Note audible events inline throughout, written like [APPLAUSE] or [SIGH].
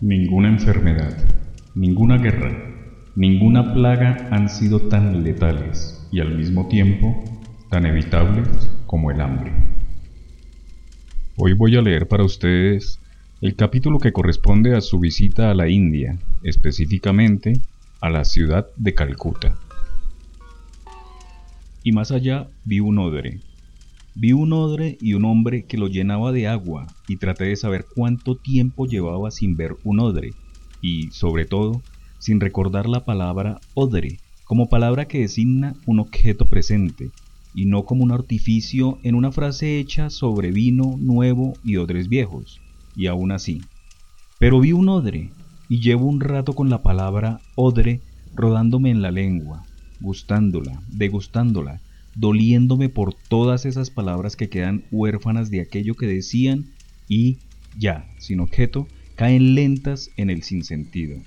Ninguna enfermedad, ninguna guerra, ninguna plaga han sido tan letales y al mismo tiempo tan evitables como el hambre. Hoy voy a leer para ustedes el capítulo que corresponde a su visita a la India, específicamente a la ciudad de Calcuta. Y más allá vi un odre, Vi un odre y un hombre que lo llenaba de agua y traté de saber cuánto tiempo llevaba sin ver un odre y, sobre todo, sin recordar la palabra odre como palabra que designa un objeto presente y no como un artificio en una frase hecha sobre vino nuevo y odres viejos, y aún así. Pero vi un odre y llevo un rato con la palabra odre rodándome en la lengua, gustándola, degustándola, doliéndome por todas esas palabras que quedan huérfanas de aquello que decían y, ya, sin objeto, caen lentas en el sinsentido.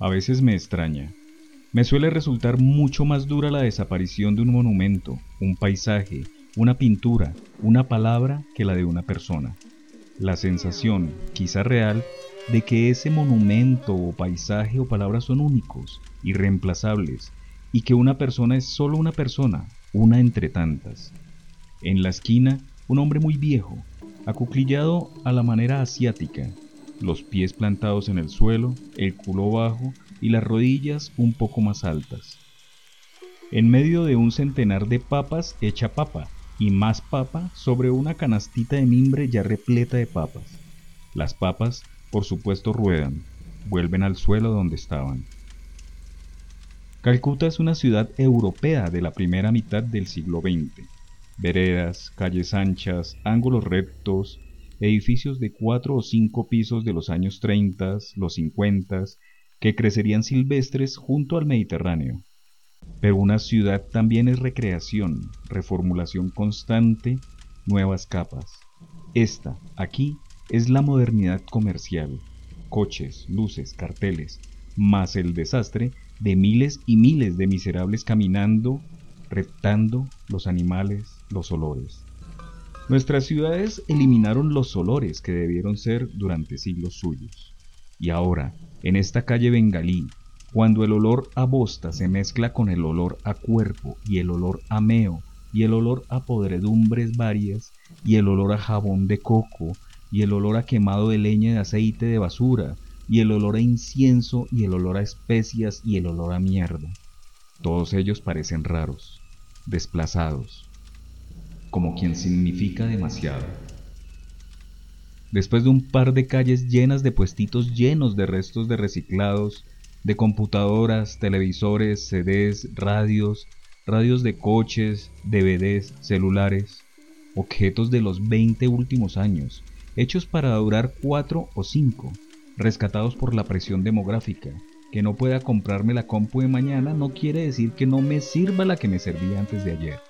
A veces me extraña. Me suele resultar mucho más dura la desaparición de un monumento, un paisaje, una pintura, una palabra que la de una persona. La sensación, quizá real, de que ese monumento o paisaje o palabra son únicos, irreemplazables, y que una persona es solo una persona, una entre tantas. En la esquina, un hombre muy viejo, acuclillado a la manera asiática, los pies plantados en el suelo, el culo bajo y las rodillas un poco más altas. En medio de un centenar de papas hecha papa y más papa sobre una canastita de mimbre ya repleta de papas. Las papas, por supuesto, ruedan, vuelven al suelo donde estaban. Calcuta es una ciudad europea de la primera mitad del siglo XX. Veredas, calles anchas, ángulos rectos, edificios de cuatro o cinco pisos de los años 30, los 50, que crecerían silvestres junto al Mediterráneo. Pero una ciudad también es recreación, reformulación constante, nuevas capas. Esta, aquí, es la modernidad comercial. Coches, luces, carteles, más el desastre de miles y miles de miserables caminando, reptando los animales, los olores. Nuestras ciudades eliminaron los olores que debieron ser durante siglos suyos. Y ahora, en esta calle bengalí, cuando el olor a bosta se mezcla con el olor a cuerpo y el olor a meo y el olor a podredumbres varias y el olor a jabón de coco y el olor a quemado de leña de aceite de basura y el olor a incienso y el olor a especias y el olor a mierda. Todos ellos parecen raros, desplazados, como quien significa demasiado. Después de un par de calles llenas de puestitos llenos de restos de reciclados, de computadoras, televisores, CDs, radios, radios de coches, DVDs, celulares, objetos de los 20 últimos años, hechos para durar cuatro o cinco, rescatados por la presión demográfica. Que no pueda comprarme la compu de mañana no quiere decir que no me sirva la que me servía antes de ayer.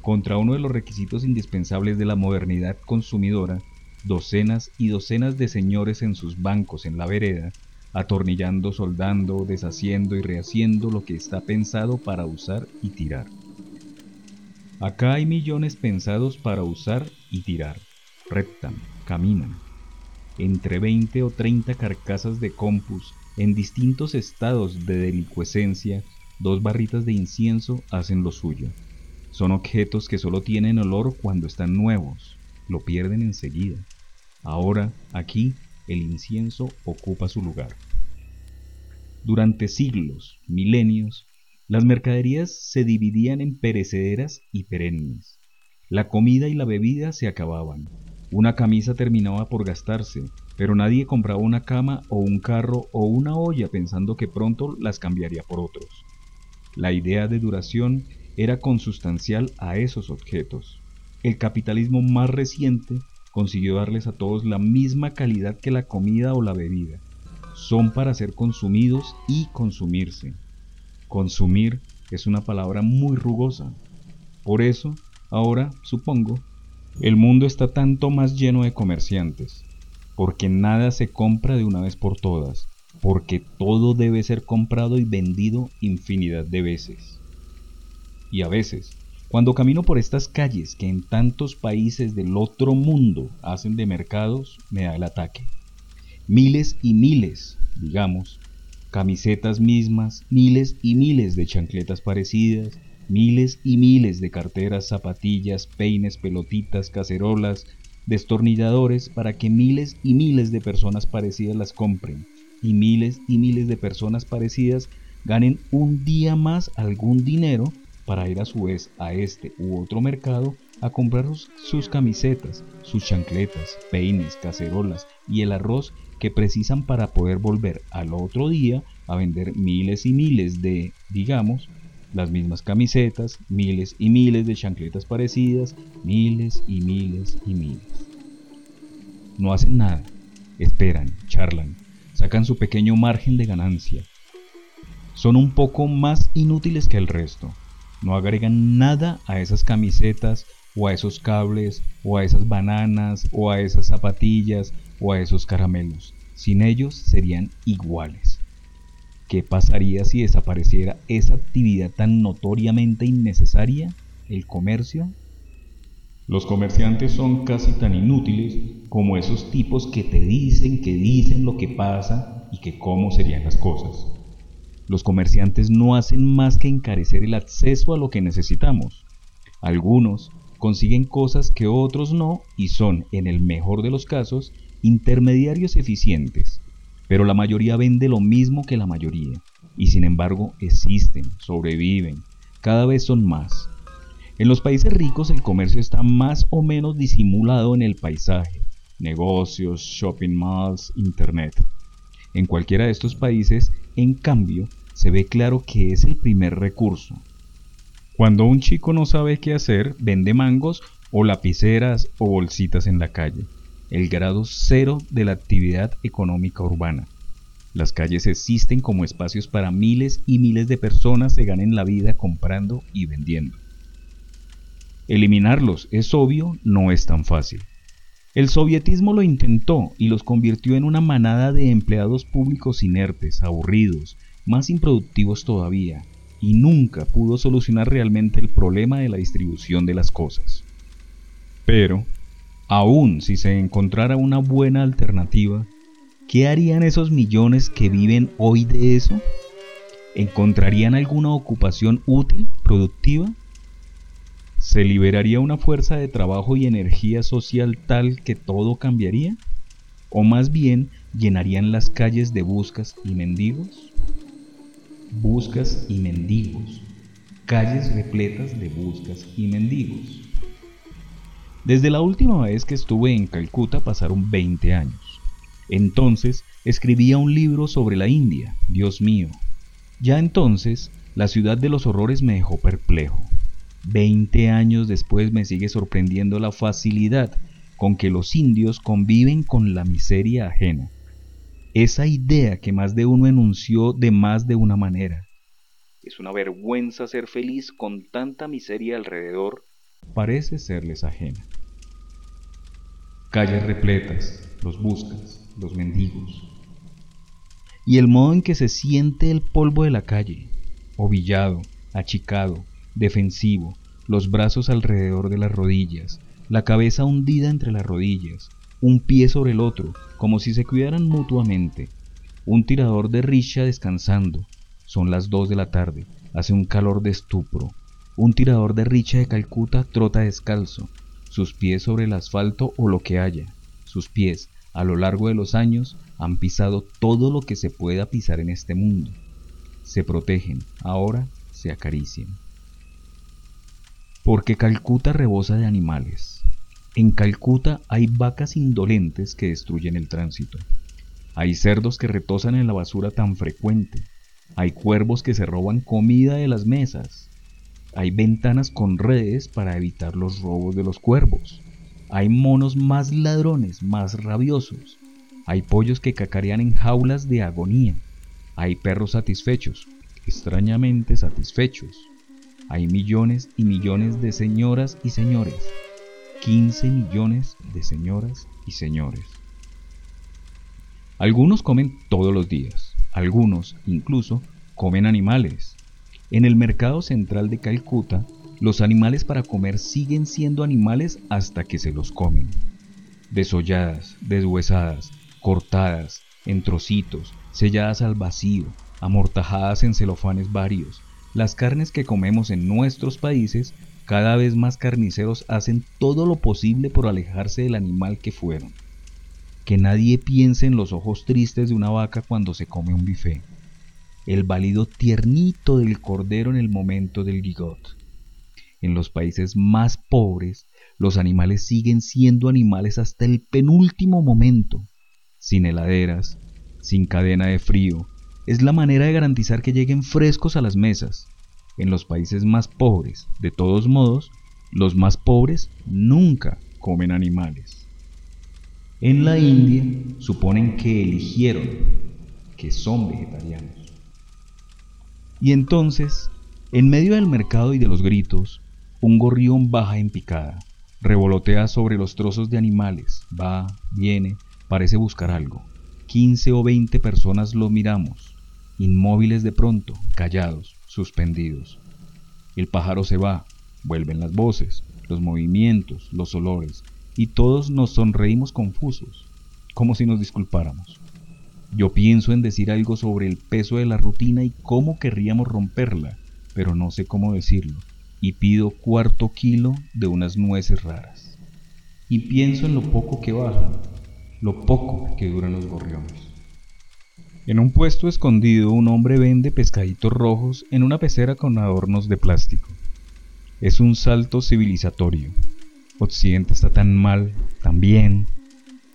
Contra uno de los requisitos indispensables de la modernidad consumidora, docenas y docenas de señores en sus bancos en la vereda, atornillando, soldando, deshaciendo y rehaciendo lo que está pensado para usar y tirar. Acá hay millones pensados para usar y tirar. Reptan, caminan, entre 20 o 30 carcasas de compus en distintos estados de delicuescencia, dos barritas de incienso hacen lo suyo. Son objetos que solo tienen olor cuando están nuevos, lo pierden enseguida. Ahora, aquí, el incienso ocupa su lugar. Durante siglos, milenios, las mercaderías se dividían en perecederas y perennes. La comida y la bebida se acababan, una camisa terminaba por gastarse, pero nadie compraba una cama o un carro o una olla pensando que pronto las cambiaría por otros. La idea de duración era consustancial a esos objetos. El capitalismo más reciente consiguió darles a todos la misma calidad que la comida o la bebida. Son para ser consumidos y consumirse. Consumir es una palabra muy rugosa. Por eso, ahora, supongo, el mundo está tanto más lleno de comerciantes, porque nada se compra de una vez por todas, porque todo debe ser comprado y vendido infinidad de veces. Y a veces, cuando camino por estas calles que en tantos países del otro mundo hacen de mercados, me da el ataque. Miles y miles, digamos, camisetas mismas, miles y miles de chancletas parecidas, miles y miles de carteras, zapatillas, peines, pelotitas, cacerolas, destornilladores para que miles y miles de personas parecidas las compren. Y miles y miles de personas parecidas ganen un día más algún dinero para ir a su vez a este u otro mercado a comprar sus, camisetas, sus chancletas, peines, cacerolas y el arroz que precisan para poder volver al otro día a vender miles y miles de, digamos, las mismas camisetas, miles y miles de chancletas parecidas, miles y miles y miles. No hacen nada, esperan, charlan, sacan su pequeño margen de ganancia. Son un poco más inútiles que el resto. No agregan nada a esas camisetas o a esos cables o a esas bananas o a esas zapatillas o a esos caramelos. Sin ellos serían iguales. ¿Qué pasaría si desapareciera esa actividad tan notoriamente innecesaria, el comercio? Los comerciantes son casi tan inútiles como esos tipos que te dicen que dicen lo que pasa y que cómo serían las cosas. Los comerciantes no hacen más que encarecer el acceso a lo que necesitamos. Algunos consiguen cosas que otros no y son, en el mejor de los casos, intermediarios eficientes pero la mayoría vende lo mismo que la mayoría, y sin embargo existen, sobreviven, cada vez son más. En los países ricos el comercio está más o menos disimulado en el paisaje, negocios, shopping malls, internet. En cualquiera de estos países, en cambio, se ve claro que es el primer recurso. Cuando un chico no sabe qué hacer, vende mangos o lapiceras o bolsitas en la calle el grado cero de la actividad económica urbana. Las calles existen como espacios para miles y miles de personas se ganen la vida comprando y vendiendo. Eliminarlos, es obvio, no es tan fácil. El sovietismo lo intentó y los convirtió en una manada de empleados públicos inertes, aburridos, más improductivos todavía, y nunca pudo solucionar realmente el problema de la distribución de las cosas. Pero, Aún si se encontrara una buena alternativa, ¿qué harían esos millones que viven hoy de eso? ¿Encontrarían alguna ocupación útil, productiva? ¿Se liberaría una fuerza de trabajo y energía social tal que todo cambiaría? ¿O más bien llenarían las calles de buscas y mendigos? Buscas y mendigos. Calles repletas de buscas y mendigos. Desde la última vez que estuve en Calcuta pasaron 20 años. Entonces escribía un libro sobre la India, Dios mío. Ya entonces, la ciudad de los horrores me dejó perplejo. Veinte años después me sigue sorprendiendo la facilidad con que los indios conviven con la miseria ajena. Esa idea que más de uno enunció de más de una manera. Es una vergüenza ser feliz con tanta miseria alrededor parece serles ajena. Calles repletas, los buscas, los mendigos. Y el modo en que se siente el polvo de la calle, ovillado, achicado, defensivo, los brazos alrededor de las rodillas, la cabeza hundida entre las rodillas, un pie sobre el otro, como si se cuidaran mutuamente, un tirador de richa descansando. Son las dos de la tarde, hace un calor de estupro, un tirador de richa de Calcuta trota descalzo, sus pies sobre el asfalto o lo que haya. Sus pies, a lo largo de los años, han pisado todo lo que se pueda pisar en este mundo. Se protegen, ahora se acarician. Porque Calcuta rebosa de animales. En Calcuta hay vacas indolentes que destruyen el tránsito. Hay cerdos que retosan en la basura tan frecuente. Hay cuervos que se roban comida de las mesas. Hay ventanas con redes para evitar los robos de los cuervos. Hay monos más ladrones, más rabiosos. Hay pollos que cacarean en jaulas de agonía. Hay perros satisfechos, extrañamente satisfechos. Hay millones y millones de señoras y señores. 15 millones de señoras y señores. Algunos comen todos los días. Algunos, incluso, comen animales. En el mercado central de Calcuta, los animales para comer siguen siendo animales hasta que se los comen. Desolladas, deshuesadas, cortadas, en trocitos, selladas al vacío, amortajadas en celofanes varios. Las carnes que comemos en nuestros países, cada vez más carniceros hacen todo lo posible por alejarse del animal que fueron. Que nadie piense en los ojos tristes de una vaca cuando se come un bife. El balido tiernito del cordero en el momento del gigot. En los países más pobres, los animales siguen siendo animales hasta el penúltimo momento, sin heladeras, sin cadena de frío. Es la manera de garantizar que lleguen frescos a las mesas. En los países más pobres, de todos modos, los más pobres nunca comen animales. En la India suponen que eligieron, que son vegetarianos. Y entonces, en medio del mercado y de los gritos, un gorrión baja en picada, revolotea sobre los trozos de animales, va, viene, parece buscar algo. Quince o veinte personas lo miramos, inmóviles de pronto, callados, suspendidos. El pájaro se va, vuelven las voces, los movimientos, los olores, y todos nos sonreímos confusos, como si nos disculpáramos. Yo pienso en decir algo sobre el peso de la rutina y cómo querríamos romperla, pero no sé cómo decirlo y pido cuarto kilo de unas nueces raras. Y pienso en lo poco que baja, lo poco que duran los gorriones. En un puesto escondido un hombre vende pescaditos rojos en una pecera con adornos de plástico. Es un salto civilizatorio. Occidente está tan mal, tan bien,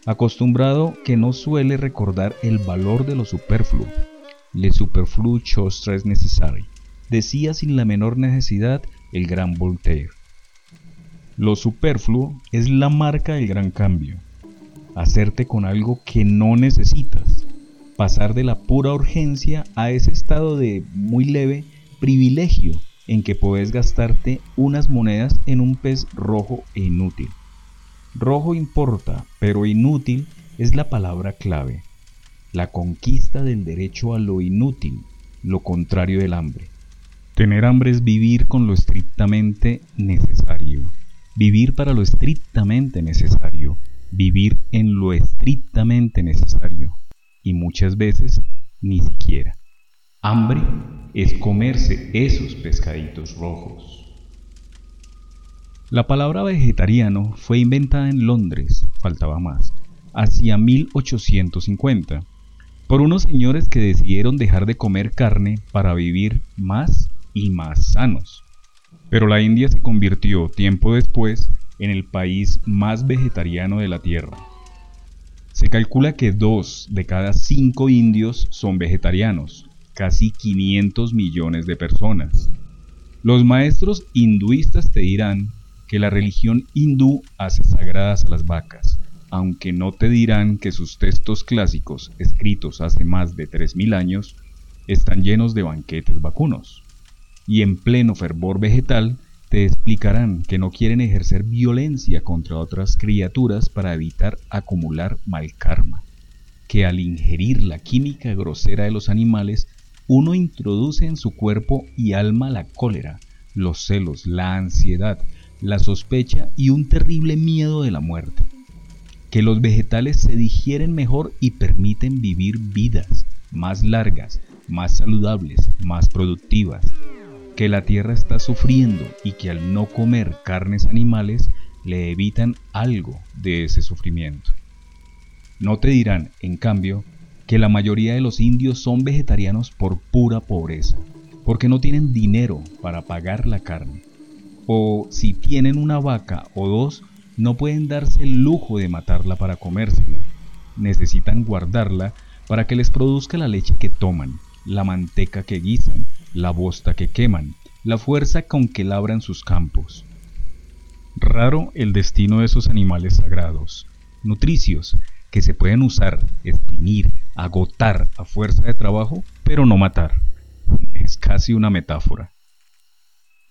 acostumbrado que no suele recordar el valor de lo superfluo. Le superflu chose tres necessary. Decía sin la menor necesidad el gran Voltaire. Lo superfluo es la marca del gran cambio. Hacerte con algo que no necesitas. Pasar de la pura urgencia a ese estado de muy leve privilegio en que puedes gastarte unas monedas en un pez rojo e inútil. Rojo importa, pero inútil es la palabra clave. La conquista del derecho a lo inútil, lo contrario del hambre. Tener hambre es vivir con lo estrictamente necesario. Vivir para lo estrictamente necesario. Vivir en lo estrictamente necesario. Y muchas veces ni siquiera. Hambre es comerse esos pescaditos rojos. La palabra vegetariano fue inventada en Londres, faltaba más, hacia 1850, por unos señores que decidieron dejar de comer carne para vivir más y más sanos. Pero la India se convirtió tiempo después en el país más vegetariano de la Tierra. Se calcula que dos de cada cinco indios son vegetarianos, casi 500 millones de personas. Los maestros hinduistas te dirán que la religión hindú hace sagradas a las vacas, aunque no te dirán que sus textos clásicos, escritos hace más de 3.000 años, están llenos de banquetes vacunos. Y en pleno fervor vegetal te explicarán que no quieren ejercer violencia contra otras criaturas para evitar acumular mal karma, que al ingerir la química grosera de los animales, uno introduce en su cuerpo y alma la cólera, los celos, la ansiedad, la sospecha y un terrible miedo de la muerte. Que los vegetales se digieren mejor y permiten vivir vidas más largas, más saludables, más productivas, que la tierra está sufriendo y que al no comer carnes animales le evitan algo de ese sufrimiento. No te dirán, en cambio, que la mayoría de los indios son vegetarianos por pura pobreza, porque no tienen dinero para pagar la carne. O si tienen una vaca o dos, no pueden darse el lujo de matarla para comérsela. Necesitan guardarla para que les produzca la leche que toman, la manteca que guisan, la bosta que queman, la fuerza con que labran sus campos. Raro el destino de esos animales sagrados, nutricios, que se pueden usar, exprimir, agotar a fuerza de trabajo, pero no matar. [LAUGHS] Es casi una metáfora.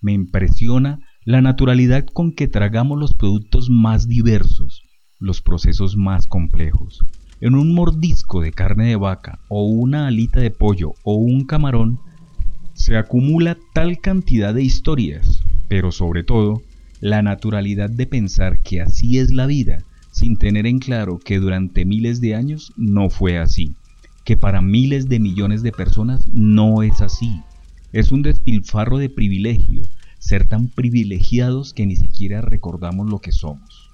Me impresiona la naturalidad con que tragamos los productos más diversos, los procesos más complejos. En un mordisco de carne de vaca o una alita de pollo o un camarón se acumula tal cantidad de historias, pero sobre todo la naturalidad de pensar que así es la vida, sin tener en claro que durante miles de años no fue así, que para miles de millones de personas no es así. Es un despilfarro de privilegio ser tan privilegiados que ni siquiera recordamos lo que somos.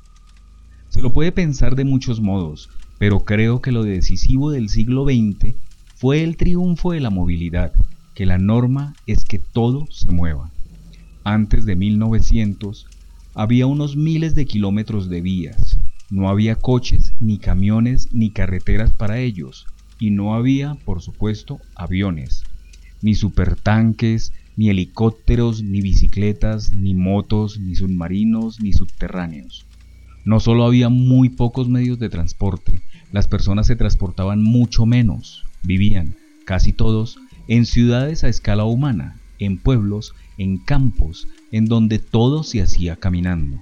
Se lo puede pensar de muchos modos, pero creo que lo decisivo del siglo XX fue el triunfo de la movilidad, que la norma es que todo se mueva. Antes de 1900 había unos miles de kilómetros de vías, no había coches, ni camiones, ni carreteras para ellos, y no había, por supuesto, aviones, ni supertanques, ni helicópteros, ni bicicletas, ni motos, ni submarinos, ni subterráneos. No solo había muy pocos medios de transporte, las personas se transportaban mucho menos, vivían, casi todos, en ciudades a escala humana, en pueblos, en campos, en donde todo se hacía caminando.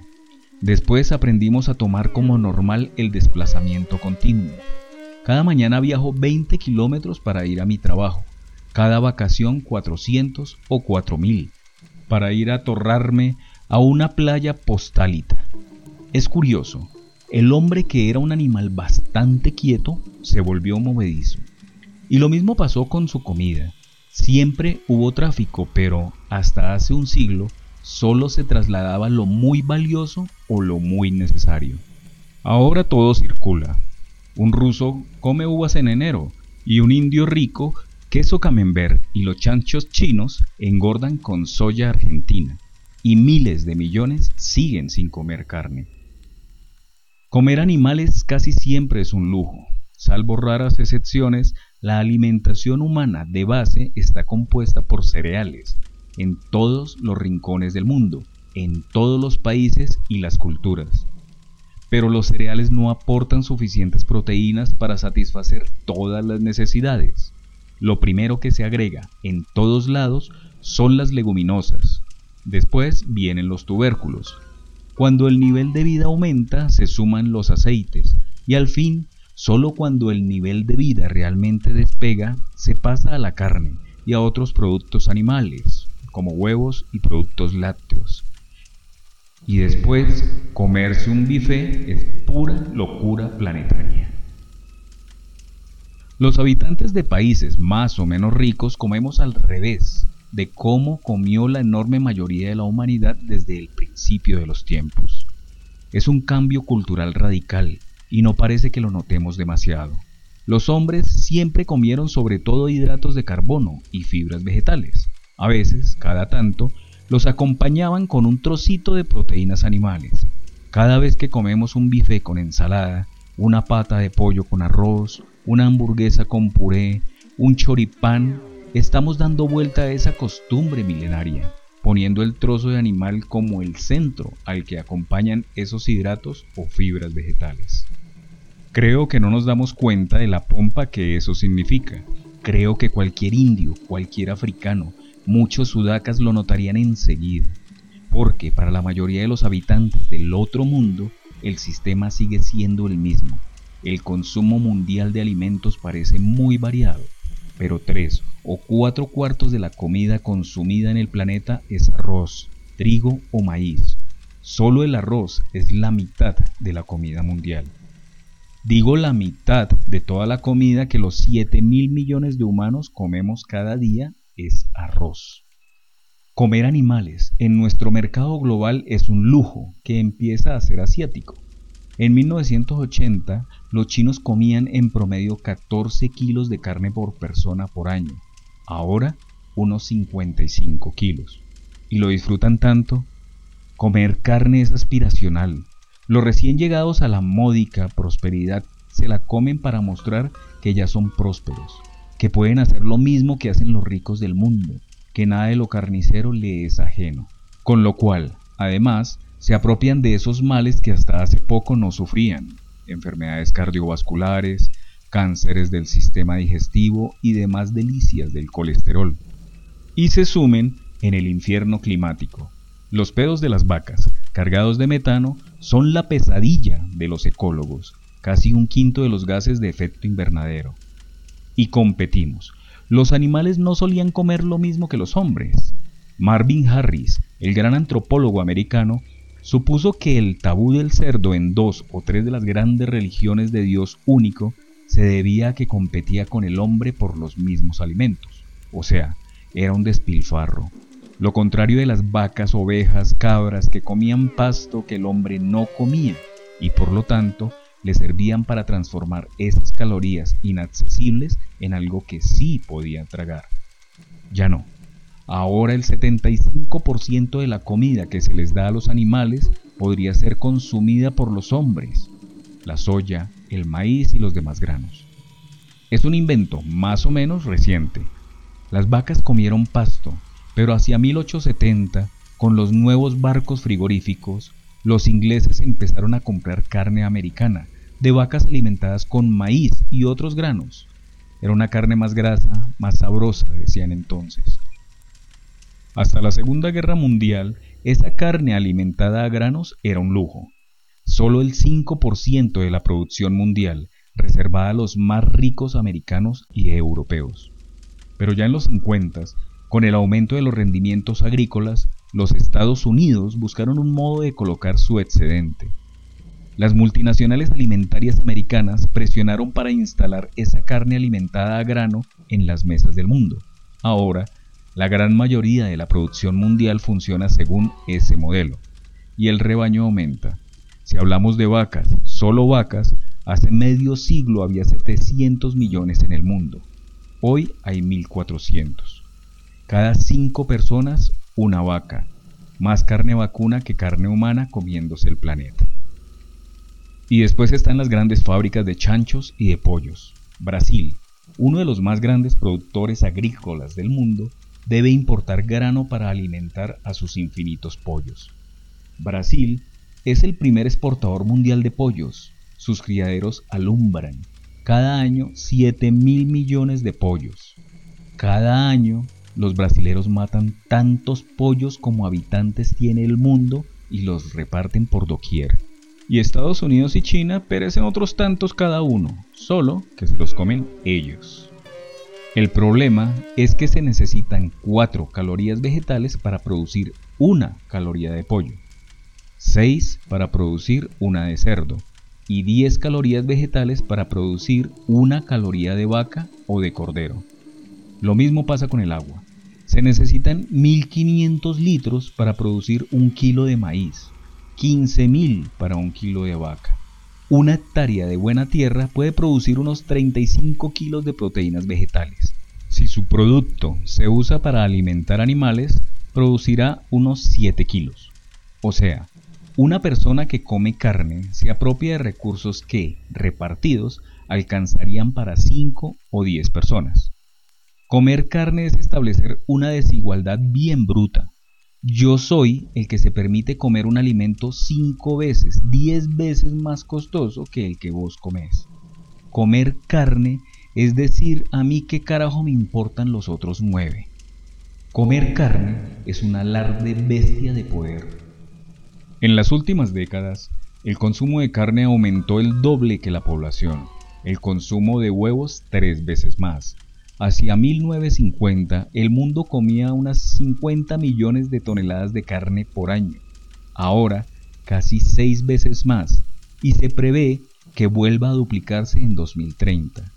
Después aprendimos a tomar como normal el desplazamiento continuo. Cada mañana viajo 20 kilómetros para ir a mi trabajo, cada vacación 400 o 4000, para ir a torrarme a una playa postálita. Es curioso, el hombre que era un animal bastante quieto se volvió movedizo. Y lo mismo pasó con su comida. Siempre hubo tráfico, pero hasta hace un siglo solo se trasladaba lo muy valioso o lo muy necesario. Ahora todo circula. Un ruso come uvas en enero y un indio rico queso camembert y los chanchos chinos engordan con soya argentina y miles de millones siguen sin comer carne. Comer animales casi siempre es un lujo. Salvo raras excepciones, la alimentación humana de base está compuesta por cereales, en todos los rincones del mundo, en todos los países y las culturas. Pero los cereales no aportan suficientes proteínas para satisfacer todas las necesidades. Lo primero que se agrega en todos lados son las leguminosas. Después vienen los tubérculos. Cuando el nivel de vida aumenta, se suman los aceites. Y al fin, solo cuando el nivel de vida realmente despega, se pasa a la carne y a otros productos animales, como huevos y productos lácteos. Y después, comerse un bife es pura locura planetaria. Los habitantes de países más o menos ricos comemos al revés de cómo comió la enorme mayoría de la humanidad desde el principio de los tiempos. Es un cambio cultural radical y no parece que lo notemos demasiado. Los hombres siempre comieron sobre todo hidratos de carbono y fibras vegetales, a veces, cada tanto, los acompañaban con un trocito de proteínas animales. Cada vez que comemos un bife con ensalada, una pata de pollo con arroz, una hamburguesa con puré, un choripán, estamos dando vuelta a esa costumbre milenaria, poniendo el trozo de animal como el centro al que acompañan esos hidratos o fibras vegetales. Creo que no nos damos cuenta de la pompa que eso significa. Creo que cualquier indio, cualquier africano, muchos sudacas lo notarían enseguida, porque para la mayoría de los habitantes del otro mundo, el sistema sigue siendo el mismo. El consumo mundial de alimentos parece muy variado, pero tres o cuatro cuartos de la comida consumida en el planeta es arroz, trigo o maíz. Solo el arroz es la mitad de la comida mundial. Digo la mitad de toda la comida que los 7 mil millones de humanos comemos cada día es arroz. Comer animales en nuestro mercado global es un lujo que empieza a ser asiático. En 1980, los chinos comían en promedio 14 kilos de carne por persona por año. Ahora, unos 55 kilos. ¿Y lo disfrutan tanto? Comer carne es aspiracional. Los recién llegados a la módica prosperidad se la comen para mostrar que ya son prósperos que pueden hacer lo mismo que hacen los ricos del mundo, que nada de lo carnicero le es ajeno, con lo cual, además, se apropian de esos males que hasta hace poco no sufrían, enfermedades cardiovasculares, cánceres del sistema digestivo y demás delicias del colesterol, y se sumen en el infierno climático. Los pedos de las vacas, cargados de metano, son la pesadilla de los ecólogos, casi un quinto de los gases de efecto invernadero y competimos. Los animales no solían comer lo mismo que los hombres. Marvin Harris, el gran antropólogo americano, supuso que el tabú del cerdo en dos o tres de las grandes religiones de Dios único se debía a que competía con el hombre por los mismos alimentos, o sea, era un despilfarro, lo contrario de las vacas, ovejas, cabras que comían pasto que el hombre no comía y por lo tanto le servían para transformar esas calorías inaccesibles en algo que sí podía tragar. Ya no. Ahora el 75% de la comida que se les da a los animales podría ser consumida por los hombres. La soya, el maíz y los demás granos. Es un invento más o menos reciente. Las vacas comieron pasto, pero hacia 1870, con los nuevos barcos frigoríficos, los ingleses empezaron a comprar carne americana, de vacas alimentadas con maíz y otros granos. Era una carne más grasa, más sabrosa, decían entonces. Hasta la Segunda Guerra Mundial, esa carne alimentada a granos era un lujo. Solo el 5% de la producción mundial, reservada a los más ricos americanos y europeos. Pero ya en los 50, con el aumento de los rendimientos agrícolas, los Estados Unidos buscaron un modo de colocar su excedente. Las multinacionales alimentarias americanas presionaron para instalar esa carne alimentada a grano en las mesas del mundo. Ahora, la gran mayoría de la producción mundial funciona según ese modelo, y el rebaño aumenta. Si hablamos de vacas, solo vacas, hace medio siglo había 700 millones en el mundo. Hoy hay 1400. Cada cinco personas, una vaca. Más carne vacuna que carne humana comiéndose el planeta. Y después están las grandes fábricas de chanchos y de pollos. Brasil, uno de los más grandes productores agrícolas del mundo, debe importar grano para alimentar a sus infinitos pollos. Brasil es el primer exportador mundial de pollos. Sus criaderos alumbran cada año 7 mil millones de pollos. Cada año los brasileros matan tantos pollos como habitantes tiene el mundo y los reparten por doquier. Y Estados Unidos y China perecen otros tantos cada uno, solo que se los comen ellos. El problema es que se necesitan 4 calorías vegetales para producir una caloría de pollo, 6 para producir una de cerdo y 10 calorías vegetales para producir una caloría de vaca o de cordero. Lo mismo pasa con el agua. Se necesitan 1500 litros para producir un kilo de maíz, 15.000 para un kilo de vaca. Una hectárea de buena tierra puede producir unos 35 kilos de proteínas vegetales. Si su producto se usa para alimentar animales, producirá unos 7 kilos. O sea, una persona que come carne se apropia de recursos que, repartidos, alcanzarían para 5 o 10 personas. Comer carne es establecer una desigualdad bien bruta. Yo soy el que se permite comer un alimento cinco veces, diez veces más costoso que el que vos comés. Comer carne es decir a mí qué carajo me importan los otros nueve. Comer carne es un alarde bestia de poder. En las últimas décadas, el consumo de carne aumentó el doble que la población, el consumo de huevos tres veces más, Hacia 1950 el mundo comía unas 50 millones de toneladas de carne por año, ahora casi seis veces más, y se prevé que vuelva a duplicarse en 2030.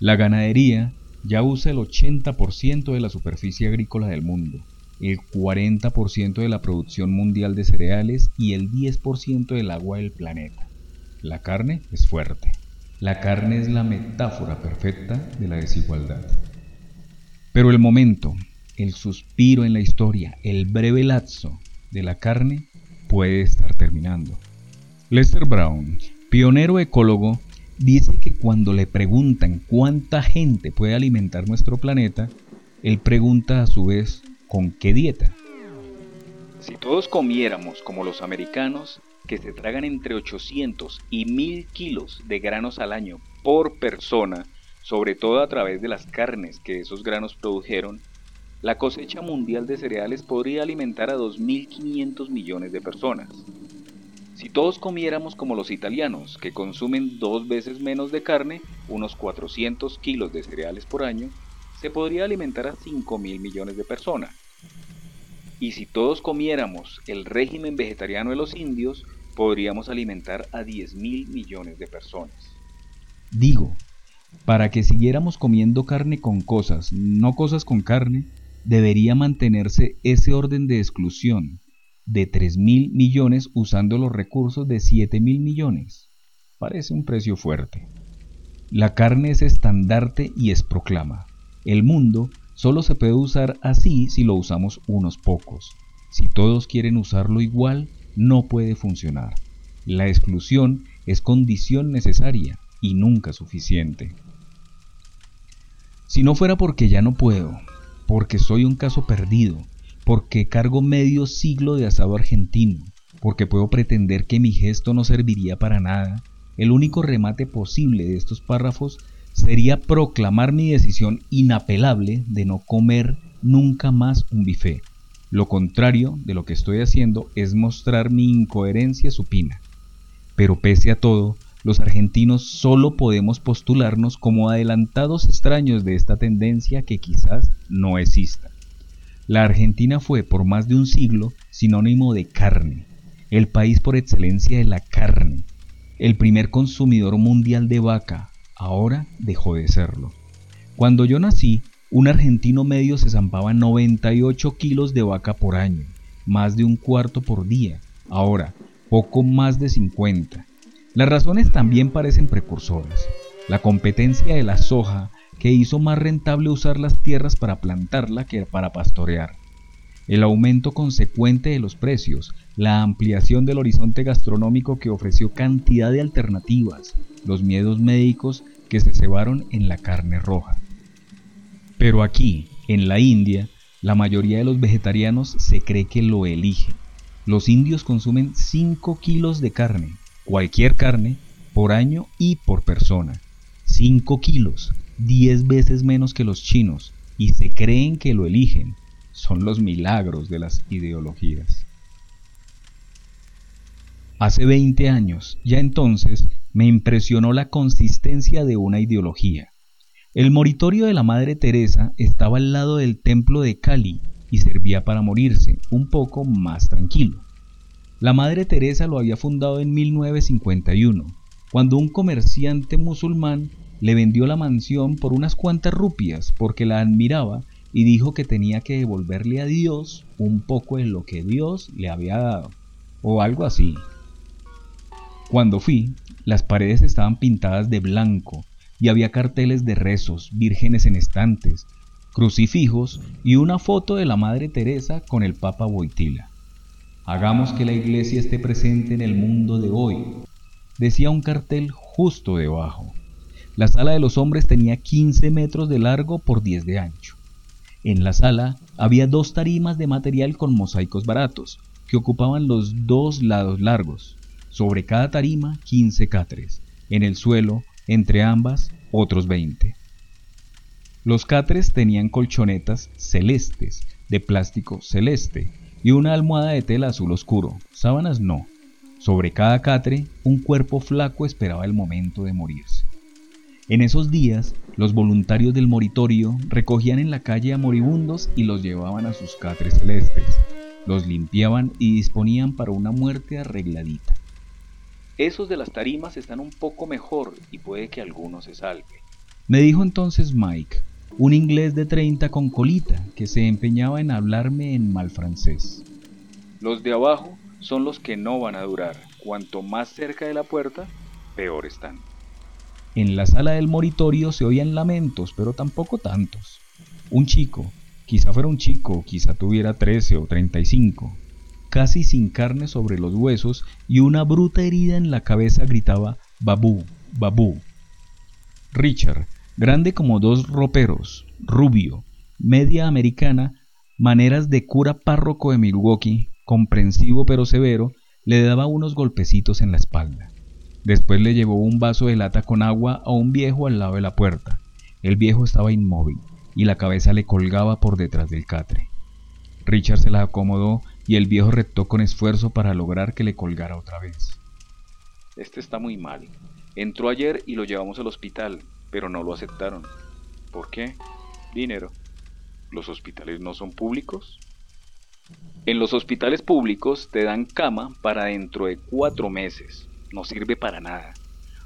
La ganadería ya usa el 80% de la superficie agrícola del mundo, el 40% de la producción mundial de cereales y el 10% del agua del planeta. La carne es fuerte. La carne es la metáfora perfecta de la desigualdad. Pero el momento, el suspiro en la historia, el breve lapso de la carne puede estar terminando. Lester Brown, pionero ecólogo, dice que cuando le preguntan cuánta gente puede alimentar nuestro planeta, él pregunta a su vez con qué dieta. Si todos comiéramos como los americanos, que se tragan entre 800 y 1000 kilos de granos al año por persona, sobre todo a través de las carnes que esos granos produjeron, la cosecha mundial de cereales podría alimentar a 2.500 millones de personas. Si todos comiéramos como los italianos, que consumen dos veces menos de carne, unos 400 kilos de cereales por año, se podría alimentar a 5.000 millones de personas. Y si todos comiéramos el régimen vegetariano de los indios, podríamos alimentar a 10 mil millones de personas. Digo, para que siguiéramos comiendo carne con cosas, no cosas con carne, debería mantenerse ese orden de exclusión de 3 mil millones usando los recursos de 7 mil millones. Parece un precio fuerte. La carne es estandarte y es proclama. El mundo solo se puede usar así si lo usamos unos pocos. Si todos quieren usarlo igual, no puede funcionar. La exclusión es condición necesaria y nunca suficiente. Si no fuera porque ya no puedo, porque soy un caso perdido, porque cargo medio siglo de asado argentino, porque puedo pretender que mi gesto no serviría para nada, el único remate posible de estos párrafos sería proclamar mi decisión inapelable de no comer nunca más un bife. Lo contrario de lo que estoy haciendo es mostrar mi incoherencia supina. Pero pese a todo, los argentinos solo podemos postularnos como adelantados extraños de esta tendencia que quizás no exista. La Argentina fue por más de un siglo sinónimo de carne, el país por excelencia de la carne, el primer consumidor mundial de vaca, ahora dejó de serlo. Cuando yo nací, un argentino medio se zampaba 98 kilos de vaca por año, más de un cuarto por día, ahora poco más de 50. Las razones también parecen precursoras. La competencia de la soja que hizo más rentable usar las tierras para plantarla que para pastorear. El aumento consecuente de los precios, la ampliación del horizonte gastronómico que ofreció cantidad de alternativas, los miedos médicos que se cebaron en la carne roja. Pero aquí, en la India, la mayoría de los vegetarianos se cree que lo eligen. Los indios consumen 5 kilos de carne, cualquier carne, por año y por persona. 5 kilos, 10 veces menos que los chinos, y se creen que lo eligen. Son los milagros de las ideologías. Hace 20 años, ya entonces, me impresionó la consistencia de una ideología. El moritorio de la Madre Teresa estaba al lado del templo de Cali y servía para morirse un poco más tranquilo. La Madre Teresa lo había fundado en 1951, cuando un comerciante musulmán le vendió la mansión por unas cuantas rupias porque la admiraba y dijo que tenía que devolverle a Dios un poco de lo que Dios le había dado, o algo así. Cuando fui, las paredes estaban pintadas de blanco y había carteles de rezos, vírgenes en estantes, crucifijos y una foto de la Madre Teresa con el Papa Boitila. Hagamos que la iglesia esté presente en el mundo de hoy, decía un cartel justo debajo. La sala de los hombres tenía 15 metros de largo por 10 de ancho. En la sala había dos tarimas de material con mosaicos baratos, que ocupaban los dos lados largos. Sobre cada tarima 15 catres, en el suelo, entre ambas, otros 20. Los catres tenían colchonetas celestes, de plástico celeste, y una almohada de tela azul oscuro, sábanas no. Sobre cada catre, un cuerpo flaco esperaba el momento de morirse. En esos días, los voluntarios del moritorio recogían en la calle a moribundos y los llevaban a sus catres celestes, los limpiaban y disponían para una muerte arregladita. Esos de las tarimas están un poco mejor y puede que alguno se salve. Me dijo entonces Mike, un inglés de 30 con colita, que se empeñaba en hablarme en mal francés. Los de abajo son los que no van a durar. Cuanto más cerca de la puerta, peor están. En la sala del moritorio se oían lamentos, pero tampoco tantos. Un chico, quizá fuera un chico, quizá tuviera 13 o 35, casi sin carne sobre los huesos y una bruta herida en la cabeza gritaba Babú, Babú. Richard, grande como dos roperos, rubio, media americana, maneras de cura párroco de Milwaukee, comprensivo pero severo, le daba unos golpecitos en la espalda. Después le llevó un vaso de lata con agua a un viejo al lado de la puerta. El viejo estaba inmóvil y la cabeza le colgaba por detrás del catre. Richard se la acomodó y el viejo reptó con esfuerzo para lograr que le colgara otra vez. Este está muy mal. Entró ayer y lo llevamos al hospital, pero no lo aceptaron. ¿Por qué? Dinero. ¿Los hospitales no son públicos? En los hospitales públicos te dan cama para dentro de cuatro meses. No sirve para nada.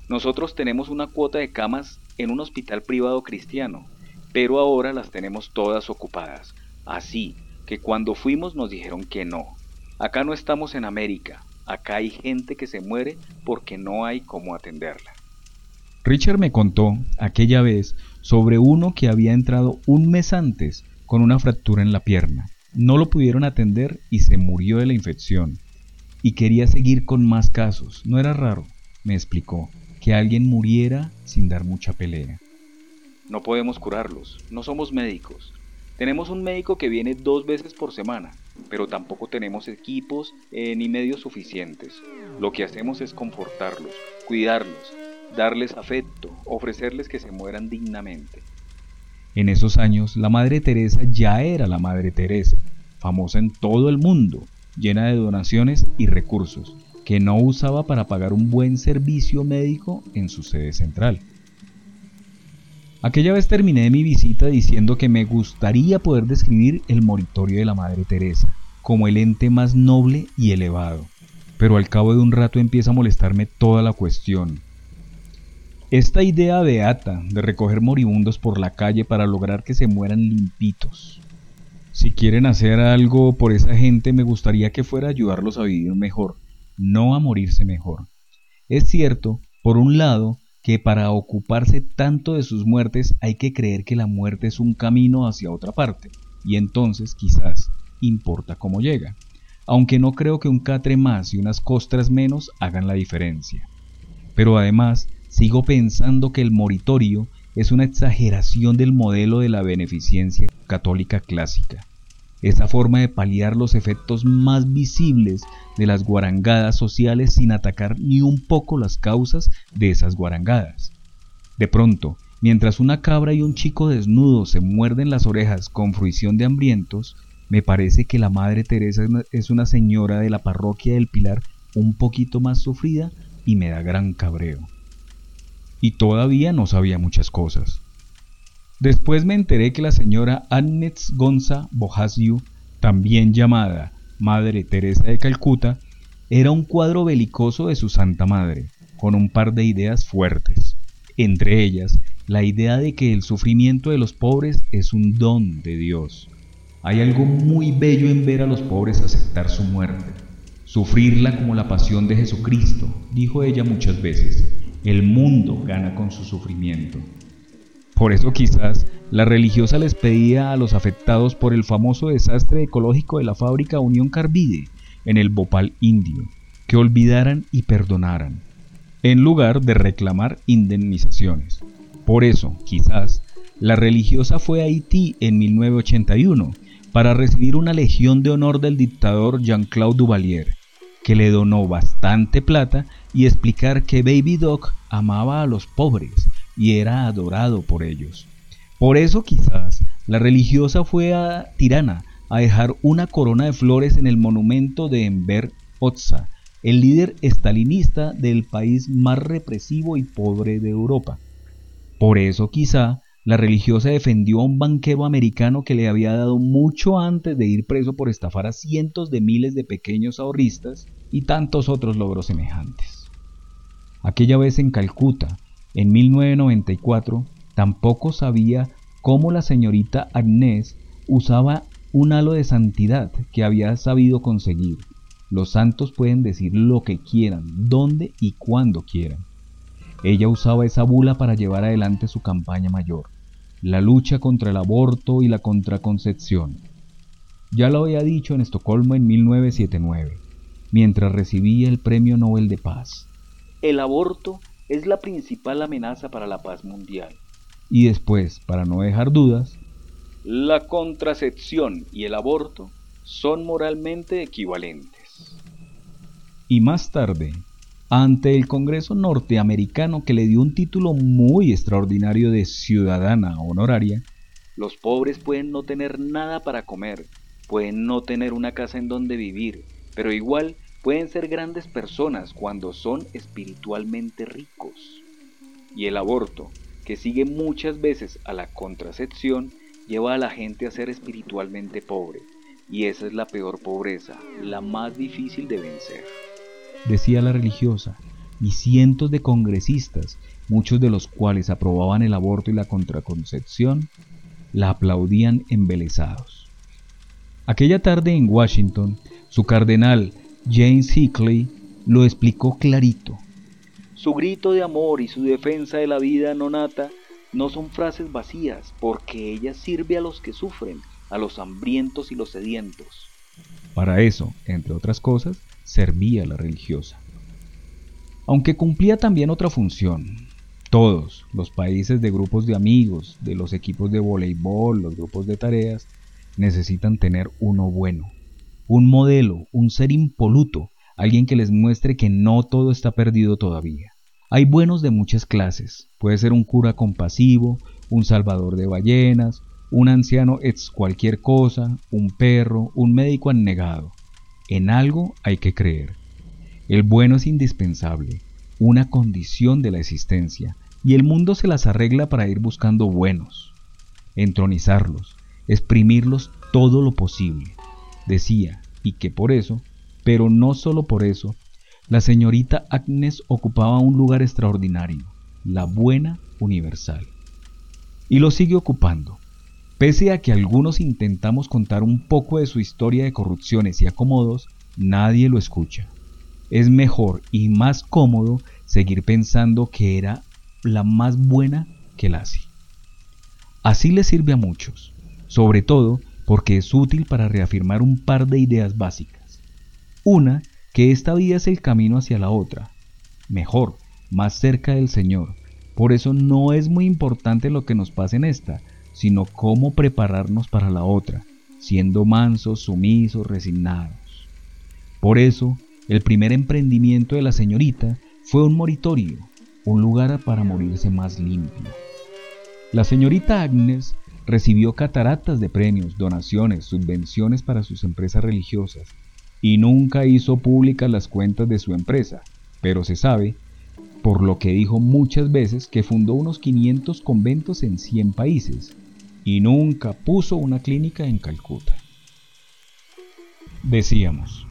Nosotros tenemos una cuota de camas en un hospital privado cristiano, pero ahora las tenemos todas ocupadas. Así que cuando fuimos nos dijeron que no. Acá no estamos en América, acá hay gente que se muere porque no hay cómo atenderla. Richard me contó aquella vez sobre uno que había entrado un mes antes con una fractura en la pierna. No lo pudieron atender y se murió de la infección. Y quería seguir con más casos. No era raro, me explicó, que alguien muriera sin dar mucha pelea. No podemos curarlos, no somos médicos. Tenemos un médico que viene dos veces por semana, pero tampoco tenemos equipos eh, ni medios suficientes. Lo que hacemos es confortarlos, cuidarlos, darles afecto, ofrecerles que se mueran dignamente. En esos años, la Madre Teresa ya era la Madre Teresa, famosa en todo el mundo, llena de donaciones y recursos, que no usaba para pagar un buen servicio médico en su sede central. Aquella vez terminé mi visita diciendo que me gustaría poder describir el moritorio de la Madre Teresa como el ente más noble y elevado, pero al cabo de un rato empieza a molestarme toda la cuestión, esta idea beata de recoger moribundos por la calle para lograr que se mueran limpitos. Si quieren hacer algo por esa gente, me gustaría que fuera ayudarlos a vivir mejor, no a morirse mejor. Es cierto, por un lado, que para ocuparse tanto de sus muertes hay que creer que la muerte es un camino hacia otra parte, y entonces quizás importa cómo llega, aunque no creo que un catre más y unas costras menos hagan la diferencia. Pero además Sigo pensando que el moritorio es una exageración del modelo de la beneficencia católica clásica. Esa forma de paliar los efectos más visibles de las guarangadas sociales sin atacar ni un poco las causas de esas guarangadas. De pronto, mientras una cabra y un chico desnudo se muerden las orejas con fruición de hambrientos, me parece que la Madre Teresa es una señora de la parroquia del Pilar un poquito más sufrida y me da gran cabreo y todavía no sabía muchas cosas. Después me enteré que la señora Agnes Gonza Bojasiu, también llamada Madre Teresa de Calcuta, era un cuadro belicoso de su Santa Madre, con un par de ideas fuertes, entre ellas la idea de que el sufrimiento de los pobres es un don de Dios. Hay algo muy bello en ver a los pobres aceptar su muerte, sufrirla como la pasión de Jesucristo, dijo ella muchas veces, el mundo gana con su sufrimiento. Por eso quizás la religiosa les pedía a los afectados por el famoso desastre ecológico de la fábrica Unión Carbide en el Bhopal indio, que olvidaran y perdonaran, en lugar de reclamar indemnizaciones. Por eso, quizás, la religiosa fue a Haití en 1981 para recibir una legión de honor del dictador Jean-Claude Duvalier, que le donó bastante plata y explicar que Baby Doc amaba a los pobres y era adorado por ellos. Por eso quizás la religiosa fue a Tirana a dejar una corona de flores en el monumento de Enver Hoxha, el líder estalinista del país más represivo y pobre de Europa. Por eso quizá la religiosa defendió a un banquero americano que le había dado mucho antes de ir preso por estafar a cientos de miles de pequeños ahorristas y tantos otros logros semejantes. Aquella vez en Calcuta, en 1994, tampoco sabía cómo la señorita Agnès usaba un halo de santidad que había sabido conseguir. Los santos pueden decir lo que quieran, dónde y cuándo quieran. Ella usaba esa bula para llevar adelante su campaña mayor, la lucha contra el aborto y la contraconcepción. Ya lo había dicho en Estocolmo en 1979, mientras recibía el Premio Nobel de Paz. El aborto es la principal amenaza para la paz mundial. Y después, para no dejar dudas, la contracepción y el aborto son moralmente equivalentes. Y más tarde, ante el Congreso norteamericano que le dio un título muy extraordinario de ciudadana honoraria, los pobres pueden no tener nada para comer, pueden no tener una casa en donde vivir, pero igual pueden ser grandes personas cuando son espiritualmente ricos. Y el aborto, que sigue muchas veces a la contracepción, lleva a la gente a ser espiritualmente pobre, y esa es la peor pobreza, la más difícil de vencer. Decía la religiosa, y cientos de congresistas, muchos de los cuales aprobaban el aborto y la contraconcepción, la aplaudían embelesados. Aquella tarde en Washington, su cardenal James Hickley lo explicó clarito. Su grito de amor y su defensa de la vida no nata no son frases vacías, porque ella sirve a los que sufren, a los hambrientos y los sedientos. Para eso, entre otras cosas, servía la religiosa. Aunque cumplía también otra función. Todos, los países de grupos de amigos, de los equipos de voleibol, los grupos de tareas, necesitan tener uno bueno, un modelo, un ser impoluto, alguien que les muestre que no todo está perdido todavía. Hay buenos de muchas clases, puede ser un cura compasivo, un salvador de ballenas, un anciano ex cualquier cosa, un perro, un médico annegado. En algo hay que creer. El bueno es indispensable, una condición de la existencia, y el mundo se las arregla para ir buscando buenos, entronizarlos, exprimirlos todo lo posible. Decía, y que por eso, pero no solo por eso, la señorita Agnes ocupaba un lugar extraordinario, la buena universal. Y lo sigue ocupando. Pese a que algunos intentamos contar un poco de su historia de corrupciones y acomodos, nadie lo escucha. Es mejor y más cómodo seguir pensando que era la más buena que la hace. Así le sirve a muchos, sobre todo porque es útil para reafirmar un par de ideas básicas. Una, que esta vida es el camino hacia la otra, mejor, más cerca del Señor. Por eso no es muy importante lo que nos pase en esta, sino cómo prepararnos para la otra, siendo mansos, sumisos, resignados. Por eso, el primer emprendimiento de la señorita fue un moritorio, un lugar para morirse más limpio. La señorita Agnes recibió cataratas de premios, donaciones, subvenciones para sus empresas religiosas y nunca hizo públicas las cuentas de su empresa, pero se sabe, por lo que dijo muchas veces, que fundó unos 500 conventos en 100 países y nunca puso una clínica en Calcuta. Decíamos,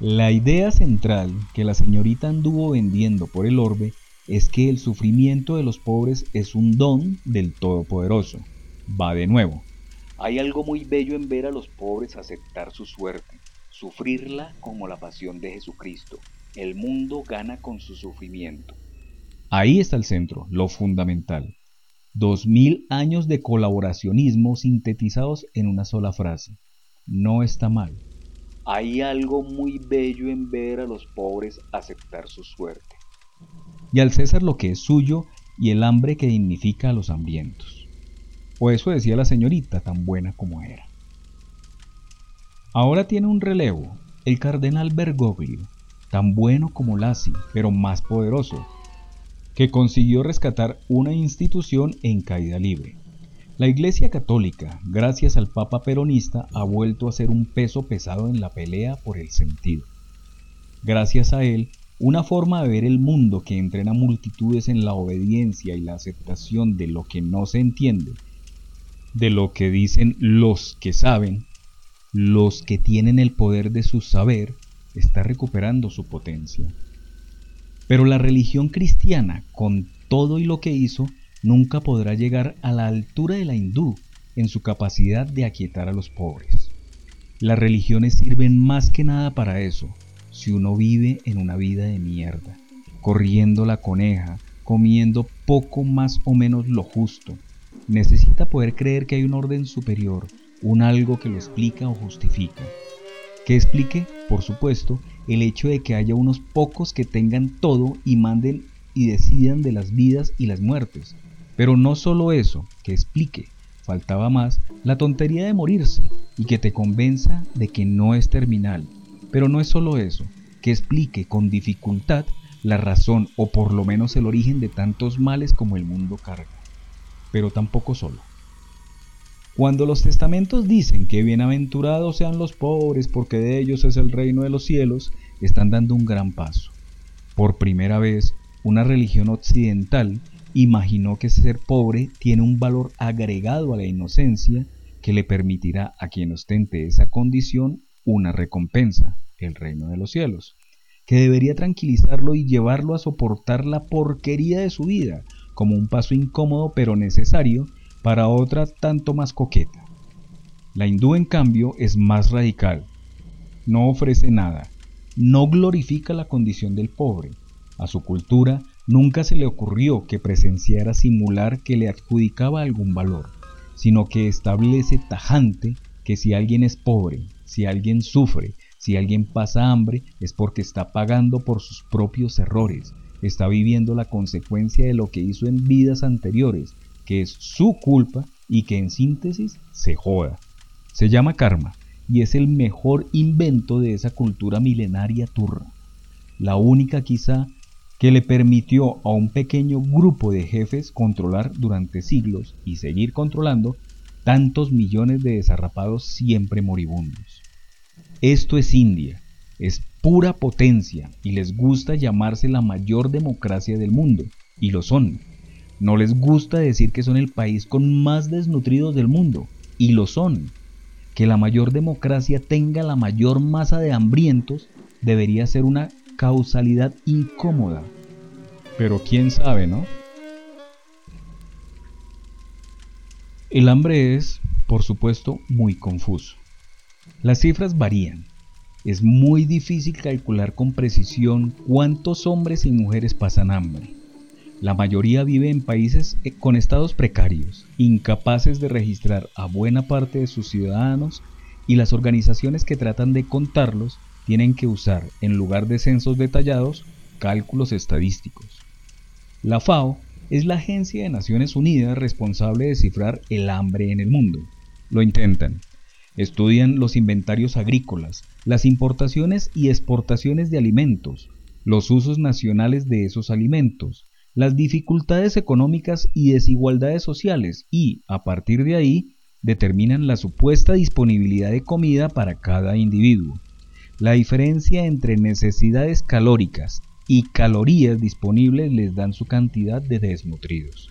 la idea central que la señorita anduvo vendiendo por el orbe es que el sufrimiento de los pobres es un don del Todopoderoso. Va de nuevo. Hay algo muy bello en ver a los pobres aceptar su suerte, sufrirla como la pasión de Jesucristo. El mundo gana con su sufrimiento. Ahí está el centro, lo fundamental. Dos mil años de colaboracionismo sintetizados en una sola frase. No está mal. Hay algo muy bello en ver a los pobres aceptar su suerte. Y al César lo que es suyo y el hambre que dignifica a los hambrientos. O eso decía la señorita tan buena como era. Ahora tiene un relevo, el cardenal Bergoglio, tan bueno como Lassi, pero más poderoso, que consiguió rescatar una institución en caída libre. La Iglesia Católica, gracias al Papa peronista, ha vuelto a ser un peso pesado en la pelea por el sentido. Gracias a él, una forma de ver el mundo que entrena multitudes en la obediencia y la aceptación de lo que no se entiende, de lo que dicen los que saben, los que tienen el poder de su saber, está recuperando su potencia. Pero la religión cristiana, con todo y lo que hizo, nunca podrá llegar a la altura de la hindú en su capacidad de aquietar a los pobres. Las religiones sirven más que nada para eso, si uno vive en una vida de mierda, corriendo la coneja, comiendo poco más o menos lo justo. Necesita poder creer que hay un orden superior, un algo que lo explica o justifica. Que explique, por supuesto, el hecho de que haya unos pocos que tengan todo y manden y decidan de las vidas y las muertes. Pero no solo eso, que explique, faltaba más, la tontería de morirse y que te convenza de que no es terminal. Pero no es solo eso, que explique con dificultad la razón o por lo menos el origen de tantos males como el mundo carga. Pero tampoco solo. Cuando los testamentos dicen que bienaventurados sean los pobres porque de ellos es el reino de los cielos, están dando un gran paso. Por primera vez, una religión occidental imaginó que ser pobre tiene un valor agregado a la inocencia que le permitirá a quien ostente esa condición una recompensa, el reino de los cielos, que debería tranquilizarlo y llevarlo a soportar la porquería de su vida como un paso incómodo pero necesario para otra tanto más coqueta. La hindú, en cambio, es más radical. No ofrece nada, no glorifica la condición del pobre. A su cultura nunca se le ocurrió que presenciara simular que le adjudicaba algún valor, sino que establece tajante que si alguien es pobre, si alguien sufre, si alguien pasa hambre, es porque está pagando por sus propios errores, está viviendo la consecuencia de lo que hizo en vidas anteriores, que es su culpa y que en síntesis se joda. Se llama karma y es el mejor invento de esa cultura milenaria turra. La única quizá que le permitió a un pequeño grupo de jefes controlar durante siglos y seguir controlando tantos millones de desarrapados siempre moribundos. Esto es India, es pura potencia y les gusta llamarse la mayor democracia del mundo, y lo son. No les gusta decir que son el país con más desnutridos del mundo, y lo son. Que la mayor democracia tenga la mayor masa de hambrientos debería ser una causalidad incómoda. Pero quién sabe, ¿no? El hambre es, por supuesto, muy confuso. Las cifras varían. Es muy difícil calcular con precisión cuántos hombres y mujeres pasan hambre. La mayoría vive en países eh, con estados precarios, incapaces de registrar a buena parte de sus ciudadanos y las organizaciones que tratan de contarlos tienen que usar, en lugar de censos detallados, cálculos estadísticos. La FAO es la agencia de Naciones Unidas responsable de cifrar el hambre en el mundo. Lo intentan, Estudian los inventarios agrícolas, las importaciones y exportaciones de alimentos, los usos nacionales de esos alimentos, las dificultades económicas y desigualdades sociales y, a partir de ahí, determinan la supuesta disponibilidad de comida para cada individuo. La diferencia entre necesidades calóricas y calorías disponibles les dan su cantidad de desnutridos.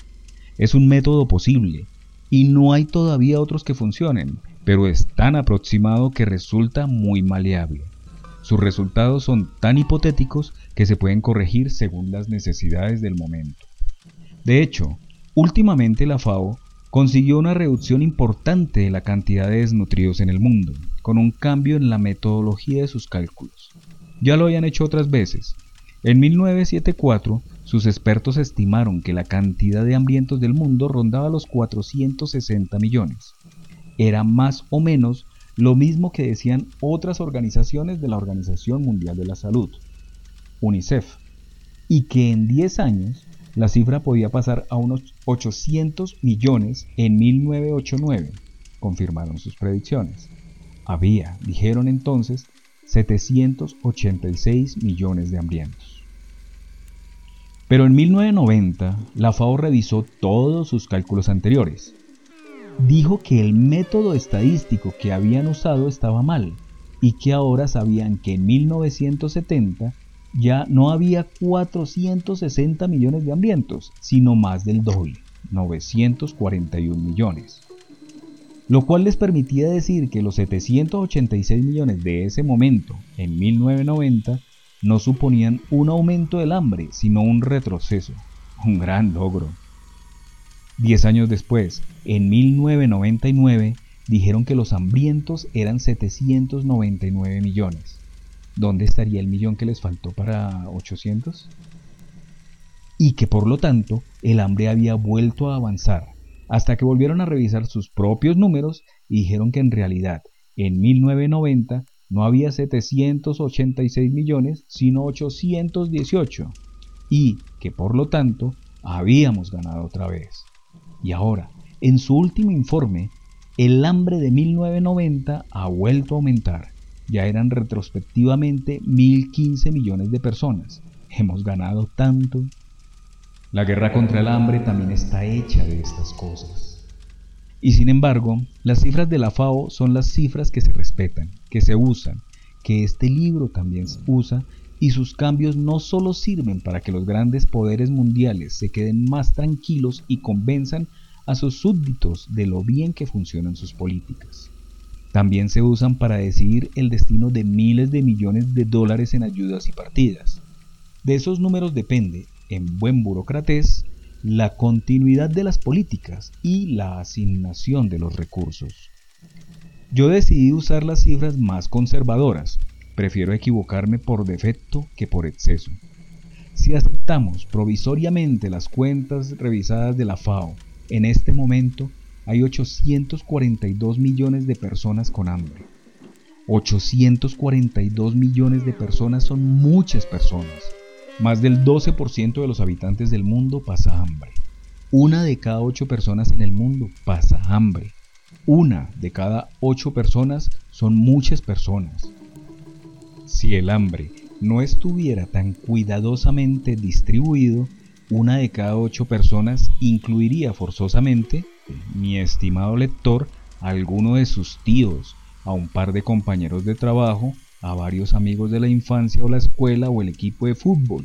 Es un método posible, y no hay todavía otros que funcionen, pero es tan aproximado que resulta muy maleable. Sus resultados son tan hipotéticos que se pueden corregir según las necesidades del momento. De hecho, últimamente la FAO consiguió una reducción importante de la cantidad de desnutridos en el mundo, con un cambio en la metodología de sus cálculos. Ya lo habían hecho otras veces. En 1974, sus expertos estimaron que la cantidad de hambrientos del mundo rondaba los 460 millones era más o menos lo mismo que decían otras organizaciones de la Organización Mundial de la Salud, UNICEF, y que en 10 años la cifra podía pasar a unos 800 millones en 1989, confirmaron sus predicciones. Había, dijeron entonces, 786 millones de hambrientos. Pero en 1990 la FAO revisó todos sus cálculos anteriores dijo que el método estadístico que habían usado estaba mal y que ahora sabían que en 1970 ya no había 460 millones de hambrientos, sino más del doble, 941 millones. Lo cual les permitía decir que los 786 millones de ese momento, en 1990, no suponían un aumento del hambre, sino un retroceso. Un gran logro. Diez años después, en 1999, dijeron que los hambrientos eran 799 millones. ¿Dónde estaría el millón que les faltó para 800? Y que por lo tanto el hambre había vuelto a avanzar, hasta que volvieron a revisar sus propios números y dijeron que en realidad en 1990 no había 786 millones, sino 818, y que por lo tanto habíamos ganado otra vez. Y ahora, en su último informe, el hambre de 1990 ha vuelto a aumentar. Ya eran retrospectivamente 1.015 millones de personas. Hemos ganado tanto. La guerra contra el hambre también está hecha de estas cosas. Y sin embargo, las cifras de la FAO son las cifras que se respetan, que se usan, que este libro también usa y sus cambios no solo sirven para que los grandes poderes mundiales se queden más tranquilos y convenzan a sus súbditos de lo bien que funcionan sus políticas. También se usan para decidir el destino de miles de millones de dólares en ayudas y partidas. De esos números depende, en buen burocratés, la continuidad de las políticas y la asignación de los recursos. Yo decidí usar las cifras más conservadoras, prefiero equivocarme por defecto que por exceso. Si aceptamos provisoriamente las cuentas revisadas de la FAO, en este momento hay 842 millones de personas con hambre. 842 millones de personas son muchas personas. Más del 12% de los habitantes del mundo pasa hambre. Una de cada ocho personas en el mundo pasa hambre. Una de cada ocho personas son muchas personas. Si el hambre no estuviera tan cuidadosamente distribuido, una de cada ocho personas incluiría forzosamente, mi estimado lector, a alguno de sus tíos, a un par de compañeros de trabajo, a varios amigos de la infancia o la escuela o el equipo de fútbol,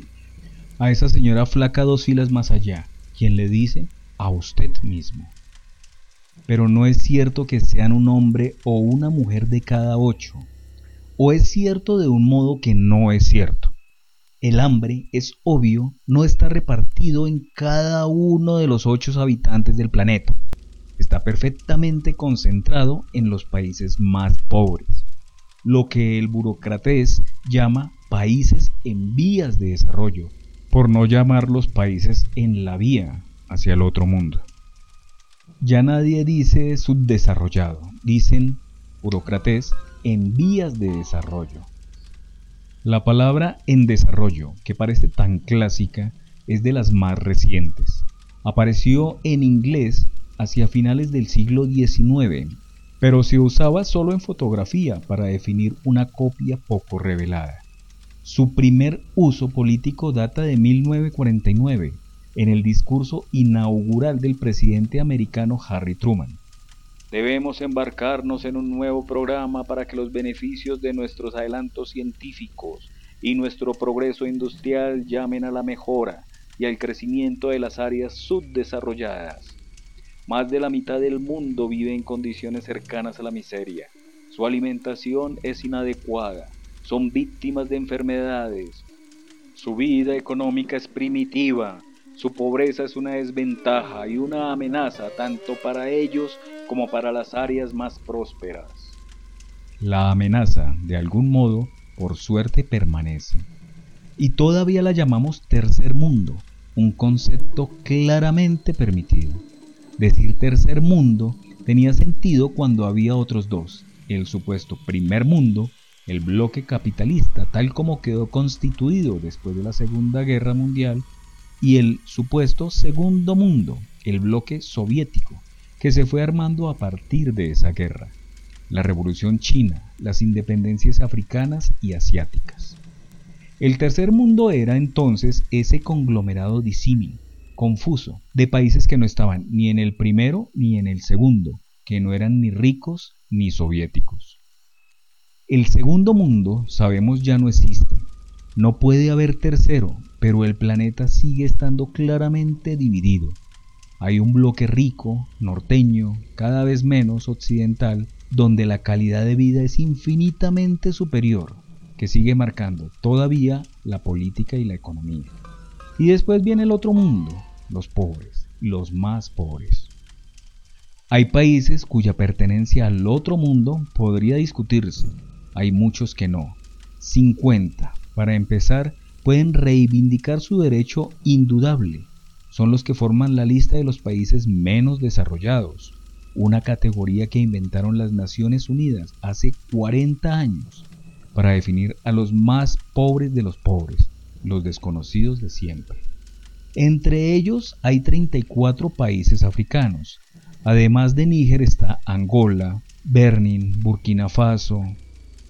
a esa señora flaca dos filas más allá, quien le dice a usted mismo. Pero no es cierto que sean un hombre o una mujer de cada ocho, o es cierto de un modo que no es cierto. El hambre, es obvio, no está repartido en cada uno de los ocho habitantes del planeta. Está perfectamente concentrado en los países más pobres lo que el burócrates llama países en vías de desarrollo, por no llamarlos países en la vía hacia el otro mundo. Ya nadie dice subdesarrollado, dicen burócrates en vías de desarrollo. La palabra en desarrollo, que parece tan clásica, es de las más recientes. Apareció en inglés hacia finales del siglo XIX pero se usaba solo en fotografía para definir una copia poco revelada. Su primer uso político data de 1949, en el discurso inaugural del presidente americano Harry Truman. Debemos embarcarnos en un nuevo programa para que los beneficios de nuestros adelantos científicos y nuestro progreso industrial llamen a la mejora y al crecimiento de las áreas subdesarrolladas. Más de la mitad del mundo vive en condiciones cercanas a la miseria. Su alimentación es inadecuada. Son víctimas de enfermedades. Su vida económica es primitiva. Su pobreza es una desventaja y una amenaza tanto para ellos como para las áreas más prósperas. La amenaza, de algún modo, por suerte permanece. Y todavía la llamamos tercer mundo, un concepto claramente permitido. Decir tercer mundo tenía sentido cuando había otros dos, el supuesto primer mundo, el bloque capitalista tal como quedó constituido después de la Segunda Guerra Mundial, y el supuesto segundo mundo, el bloque soviético, que se fue armando a partir de esa guerra, la Revolución China, las independencias africanas y asiáticas. El tercer mundo era entonces ese conglomerado disímil, confuso de países que no estaban ni en el primero ni en el segundo, que no eran ni ricos ni soviéticos. El segundo mundo, sabemos, ya no existe. No puede haber tercero, pero el planeta sigue estando claramente dividido. Hay un bloque rico, norteño, cada vez menos occidental, donde la calidad de vida es infinitamente superior, que sigue marcando todavía la política y la economía. Y después viene el otro mundo, los pobres, los más pobres. Hay países cuya pertenencia al otro mundo podría discutirse, hay muchos que no. 50, para empezar, pueden reivindicar su derecho indudable. Son los que forman la lista de los países menos desarrollados, una categoría que inventaron las Naciones Unidas hace 40 años para definir a los más pobres de los pobres, los desconocidos de siempre. Entre ellos hay 34 países africanos. Además de Níger está Angola, Benin, Burkina Faso,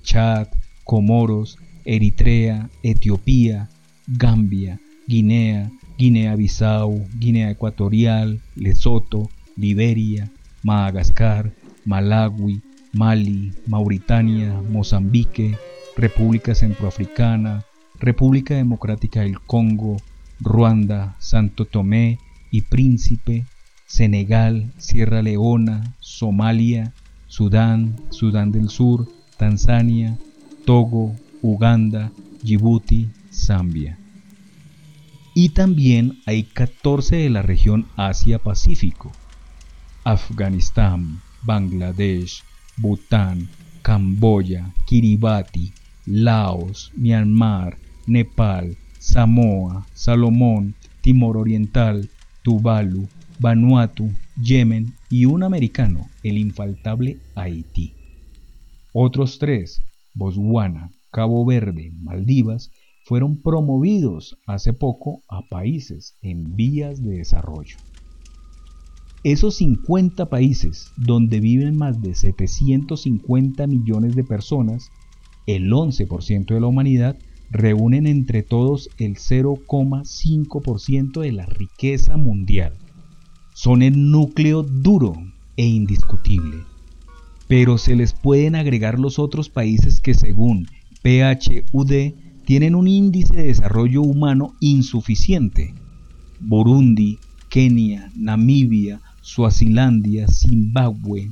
Chad, Comoros, Eritrea, Etiopía, Gambia, Guinea, Guinea-Bissau, Guinea Ecuatorial, Lesoto, Liberia, Madagascar, Malawi, Mali, Mauritania, Mozambique, República Centroafricana, República Democrática del Congo, Ruanda, Santo Tomé y Príncipe, Senegal, Sierra Leona, Somalia, Sudán, Sudán del Sur, Tanzania, Togo, Uganda, Djibouti, Zambia. Y también hay 14 de la región Asia-Pacífico. Afganistán, Bangladesh, Bután, Camboya, Kiribati, Laos, Myanmar, Nepal, Samoa, Salomón, Timor Oriental, Tuvalu, Vanuatu, Yemen y un americano, el infaltable Haití. Otros tres, Botswana, Cabo Verde, Maldivas, fueron promovidos hace poco a países en vías de desarrollo. Esos 50 países donde viven más de 750 millones de personas, el 11% de la humanidad, reúnen entre todos el 0,5% de la riqueza mundial son el núcleo duro e indiscutible. Pero se les pueden agregar los otros países que según PHUD tienen un índice de desarrollo humano insuficiente. Burundi, Kenia, Namibia, Suazilandia, Zimbabue,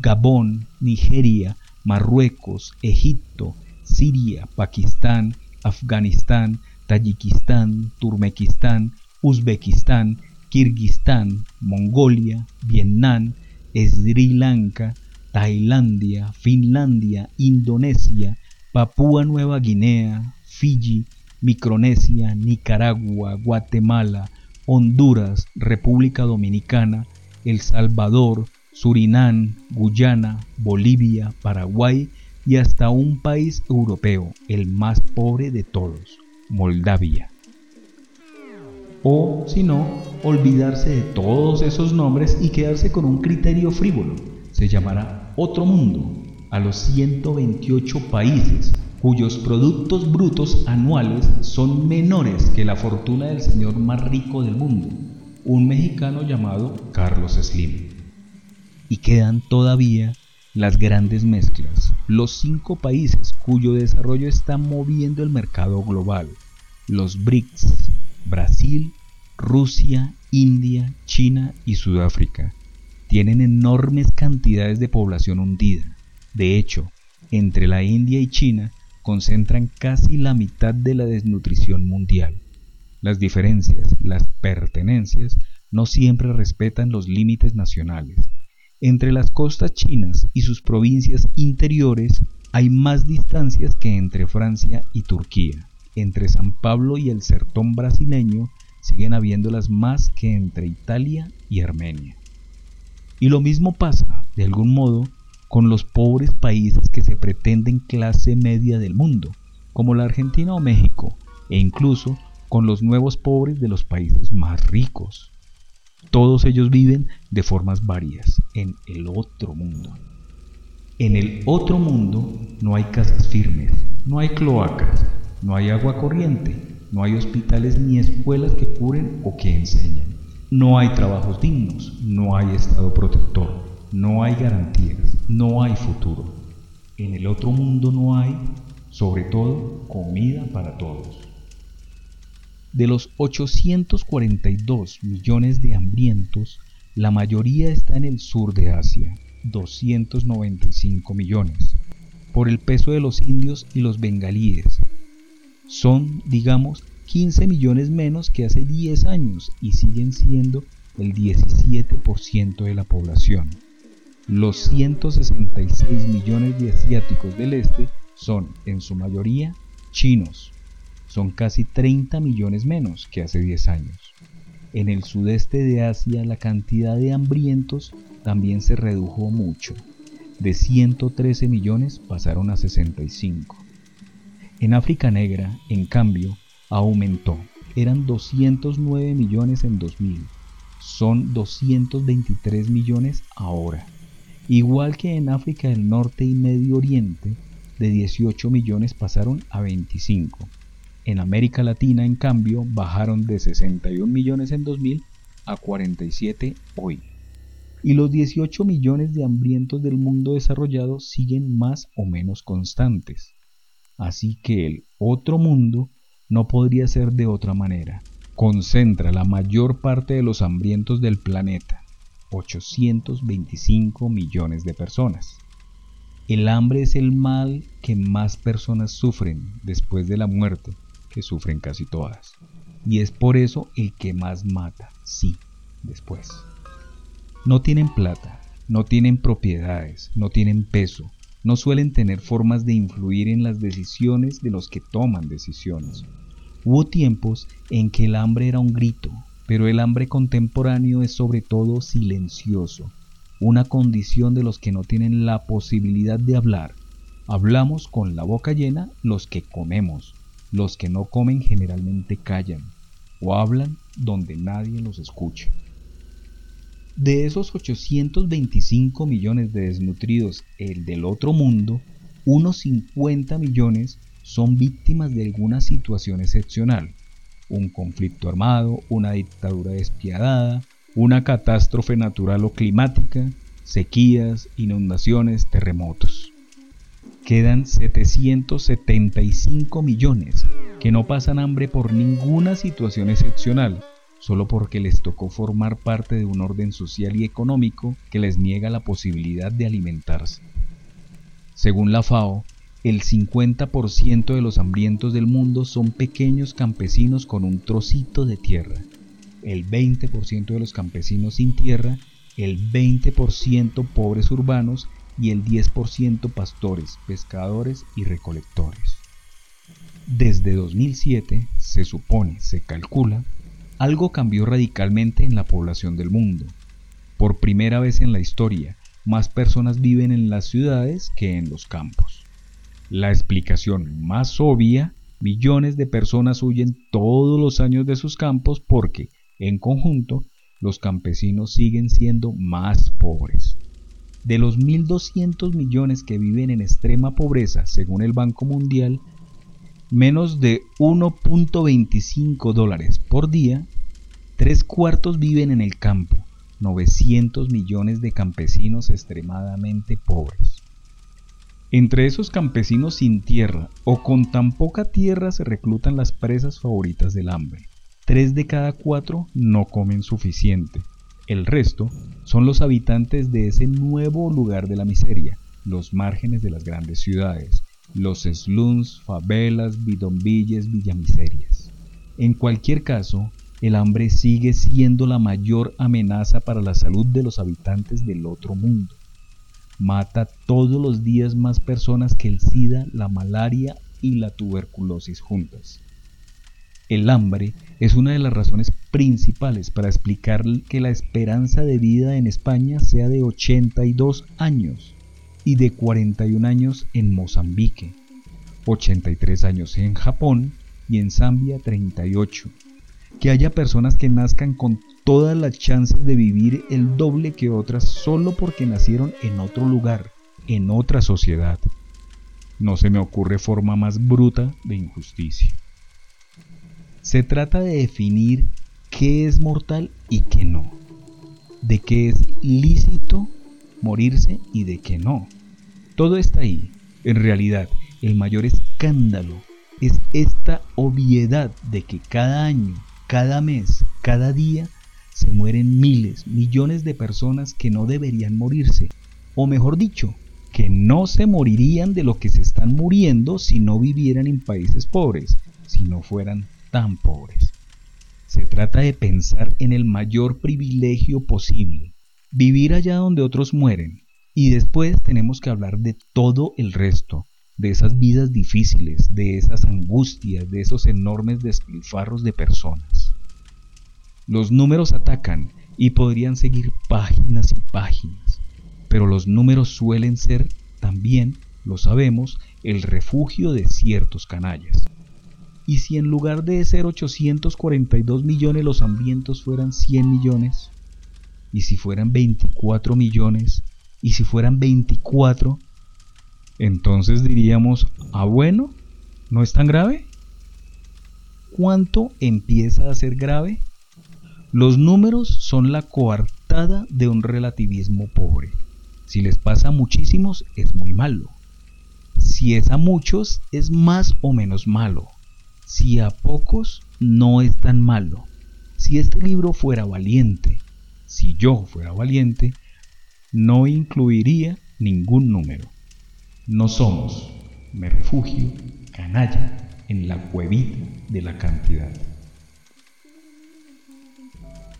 Gabón, Nigeria, Marruecos, Egipto, Siria, Pakistán, Afganistán, Tayikistán, Turmequistán, Uzbekistán, Kirguistán, Mongolia, Vietnam, Sri Lanka, Tailandia, Finlandia, Indonesia, Papúa Nueva Guinea, Fiji, Micronesia, Nicaragua, Guatemala, Honduras, República Dominicana, El Salvador, Surinam, Guyana, Bolivia, Paraguay y hasta un país europeo, el más pobre de todos, Moldavia. O, si no, olvidarse de todos esos nombres y quedarse con un criterio frívolo. Se llamará Otro Mundo a los 128 países cuyos productos brutos anuales son menores que la fortuna del señor más rico del mundo, un mexicano llamado Carlos Slim. Y quedan todavía las grandes mezclas, los cinco países cuyo desarrollo está moviendo el mercado global, los BRICS, Brasil, Rusia, India, China y Sudáfrica tienen enormes cantidades de población hundida. De hecho, entre la India y China concentran casi la mitad de la desnutrición mundial. Las diferencias, las pertenencias, no siempre respetan los límites nacionales. Entre las costas chinas y sus provincias interiores hay más distancias que entre Francia y Turquía. Entre San Pablo y el sertón brasileño siguen habiéndolas más que entre Italia y Armenia. Y lo mismo pasa, de algún modo, con los pobres países que se pretenden clase media del mundo, como la Argentina o México, e incluso con los nuevos pobres de los países más ricos. Todos ellos viven de formas varias en el otro mundo. En el otro mundo no hay casas firmes, no hay cloacas, no hay agua corriente, no hay hospitales ni escuelas que curen o que enseñen. No hay trabajos dignos, no hay Estado protector, no hay garantías, no hay futuro. En el otro mundo no hay, sobre todo, comida para todos. De los 842 millones de hambrientos, la mayoría está en el sur de Asia, 295 millones, por el peso de los indios y los bengalíes, son, digamos, 15 millones menos que hace 10 años y siguen siendo el 17% de la población. Los 166 millones de asiáticos del este son, en su mayoría, chinos. Son casi 30 millones menos que hace 10 años. En el sudeste de Asia la cantidad de hambrientos también se redujo mucho. De 113 millones pasaron a 65. En África Negra, en cambio, aumentó. Eran 209 millones en 2000. Son 223 millones ahora. Igual que en África del Norte y Medio Oriente, de 18 millones pasaron a 25. En América Latina, en cambio, bajaron de 61 millones en 2000 a 47 hoy. Y los 18 millones de hambrientos del mundo desarrollado siguen más o menos constantes. Así que el otro mundo no podría ser de otra manera. Concentra la mayor parte de los hambrientos del planeta 825 millones de personas. El hambre es el mal que más personas sufren después de la muerte, que sufren casi todas. Y es por eso el que más mata, sí, después. No tienen plata, no tienen propiedades, no tienen peso, no suelen tener formas de influir en las decisiones de los que toman decisiones. Hubo tiempos en que el hambre era un grito, pero el hambre contemporáneo es sobre todo silencioso, una condición de los que no tienen la posibilidad de hablar. Hablamos con la boca llena los que comemos, los que no comen generalmente callan o hablan donde nadie los escucha. De esos 825 millones de desnutridos, el del otro mundo, unos 50 millones son víctimas de alguna situación excepcional, un conflicto armado, una dictadura despiadada, una catástrofe natural o climática, sequías, inundaciones, terremotos. Quedan 775 millones que no pasan hambre por ninguna situación excepcional, solo porque les tocó formar parte de un orden social y económico que les niega la posibilidad de alimentarse. Según la FAO, el 50% de los hambrientos del mundo son pequeños campesinos con un trocito de tierra, el 20% de los campesinos sin tierra, el 20% pobres urbanos y el 10% pastores, pescadores y recolectores. Desde 2007, se supone, se calcula, algo cambió radicalmente en la población del mundo. Por primera vez en la historia, más personas viven en las ciudades que en los campos. La explicación más obvia, millones de personas huyen todos los años de sus campos porque, en conjunto, los campesinos siguen siendo más pobres. De los 1.200 millones que viven en extrema pobreza, según el Banco Mundial, menos de 1.25 dólares por día, tres cuartos viven en el campo, 900 millones de campesinos extremadamente pobres. Entre esos campesinos sin tierra o con tan poca tierra se reclutan las presas favoritas del hambre. Tres de cada cuatro no comen suficiente. El resto son los habitantes de ese nuevo lugar de la miseria, los márgenes de las grandes ciudades, los slums, favelas, bidonvilles, villamiserias. En cualquier caso, el hambre sigue siendo la mayor amenaza para la salud de los habitantes del otro mundo mata todos los días más personas que el SIDA, la malaria y la tuberculosis juntas. El hambre es una de las razones principales para explicar que la esperanza de vida en España sea de 82 años y de 41 años en Mozambique, 83 años en Japón y en Zambia 38. Que haya personas que nazcan con todas las chances de vivir el doble que otras solo porque nacieron en otro lugar, en otra sociedad. No se me ocurre forma más bruta de injusticia. Se trata de definir qué es mortal y qué no, de qué es lícito morirse y de qué no. Todo está ahí. En realidad, el mayor escándalo es esta obviedad de que cada año, cada mes, cada día se mueren miles, millones de personas que no deberían morirse, o mejor dicho, que no se morirían de lo que se están muriendo si no vivieran en países pobres, si no fueran tan pobres. Se trata de pensar en el mayor privilegio posible, vivir allá donde otros mueren, y después tenemos que hablar de todo el resto, de esas vidas difíciles, de esas angustias, de esos enormes despilfarros de personas. Los números atacan y podrían seguir páginas y páginas, pero los números suelen ser también, lo sabemos, el refugio de ciertos canallas. ¿Y si en lugar de ser 842 millones los hambrientos fueran 100 millones? ¿Y si fueran 24 millones? ¿Y si fueran 24? Entonces diríamos, ah bueno, ¿no es tan grave? ¿Cuánto empieza a ser grave? Los números son la coartada de un relativismo pobre. Si les pasa a muchísimos es muy malo. Si es a muchos es más o menos malo. Si a pocos no es tan malo. Si este libro fuera valiente, si yo fuera valiente, no incluiría ningún número. No somos, me refugio, canalla, en la cuevita de la cantidad.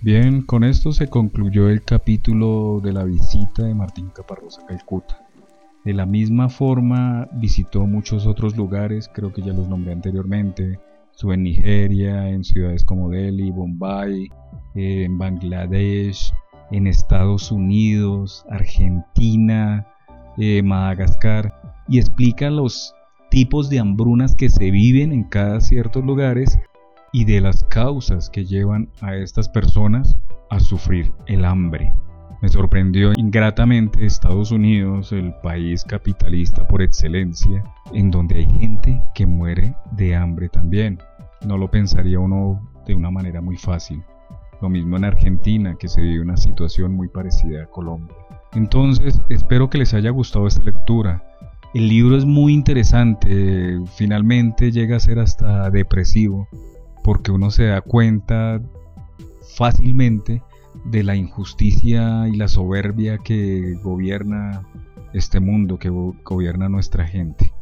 Bien, con esto se concluyó el capítulo de la visita de Martín Caparrós a Calcuta. De la misma forma visitó muchos otros lugares, creo que ya los nombré anteriormente. Estuvo en Nigeria, en ciudades como Delhi, Bombay, eh, en Bangladesh, en Estados Unidos, Argentina, eh, Madagascar, y explica los tipos de hambrunas que se viven en cada ciertos lugares y de las causas que llevan a estas personas a sufrir el hambre. Me sorprendió ingratamente Estados Unidos, el país capitalista por excelencia, en donde hay gente que muere de hambre también. No lo pensaría uno de una manera muy fácil. Lo mismo en Argentina, que se vive una situación muy parecida a Colombia. Entonces, espero que les haya gustado esta lectura. El libro es muy interesante, finalmente llega a ser hasta depresivo, porque uno se da cuenta fácilmente de la injusticia y la soberbia que gobierna este mundo, que gobierna nuestra gente.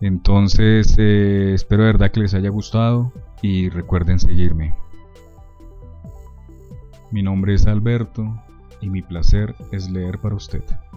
Entonces, eh, espero de verdad que les haya gustado y recuerden seguirme. Mi nombre es Alberto y mi placer es leer para usted.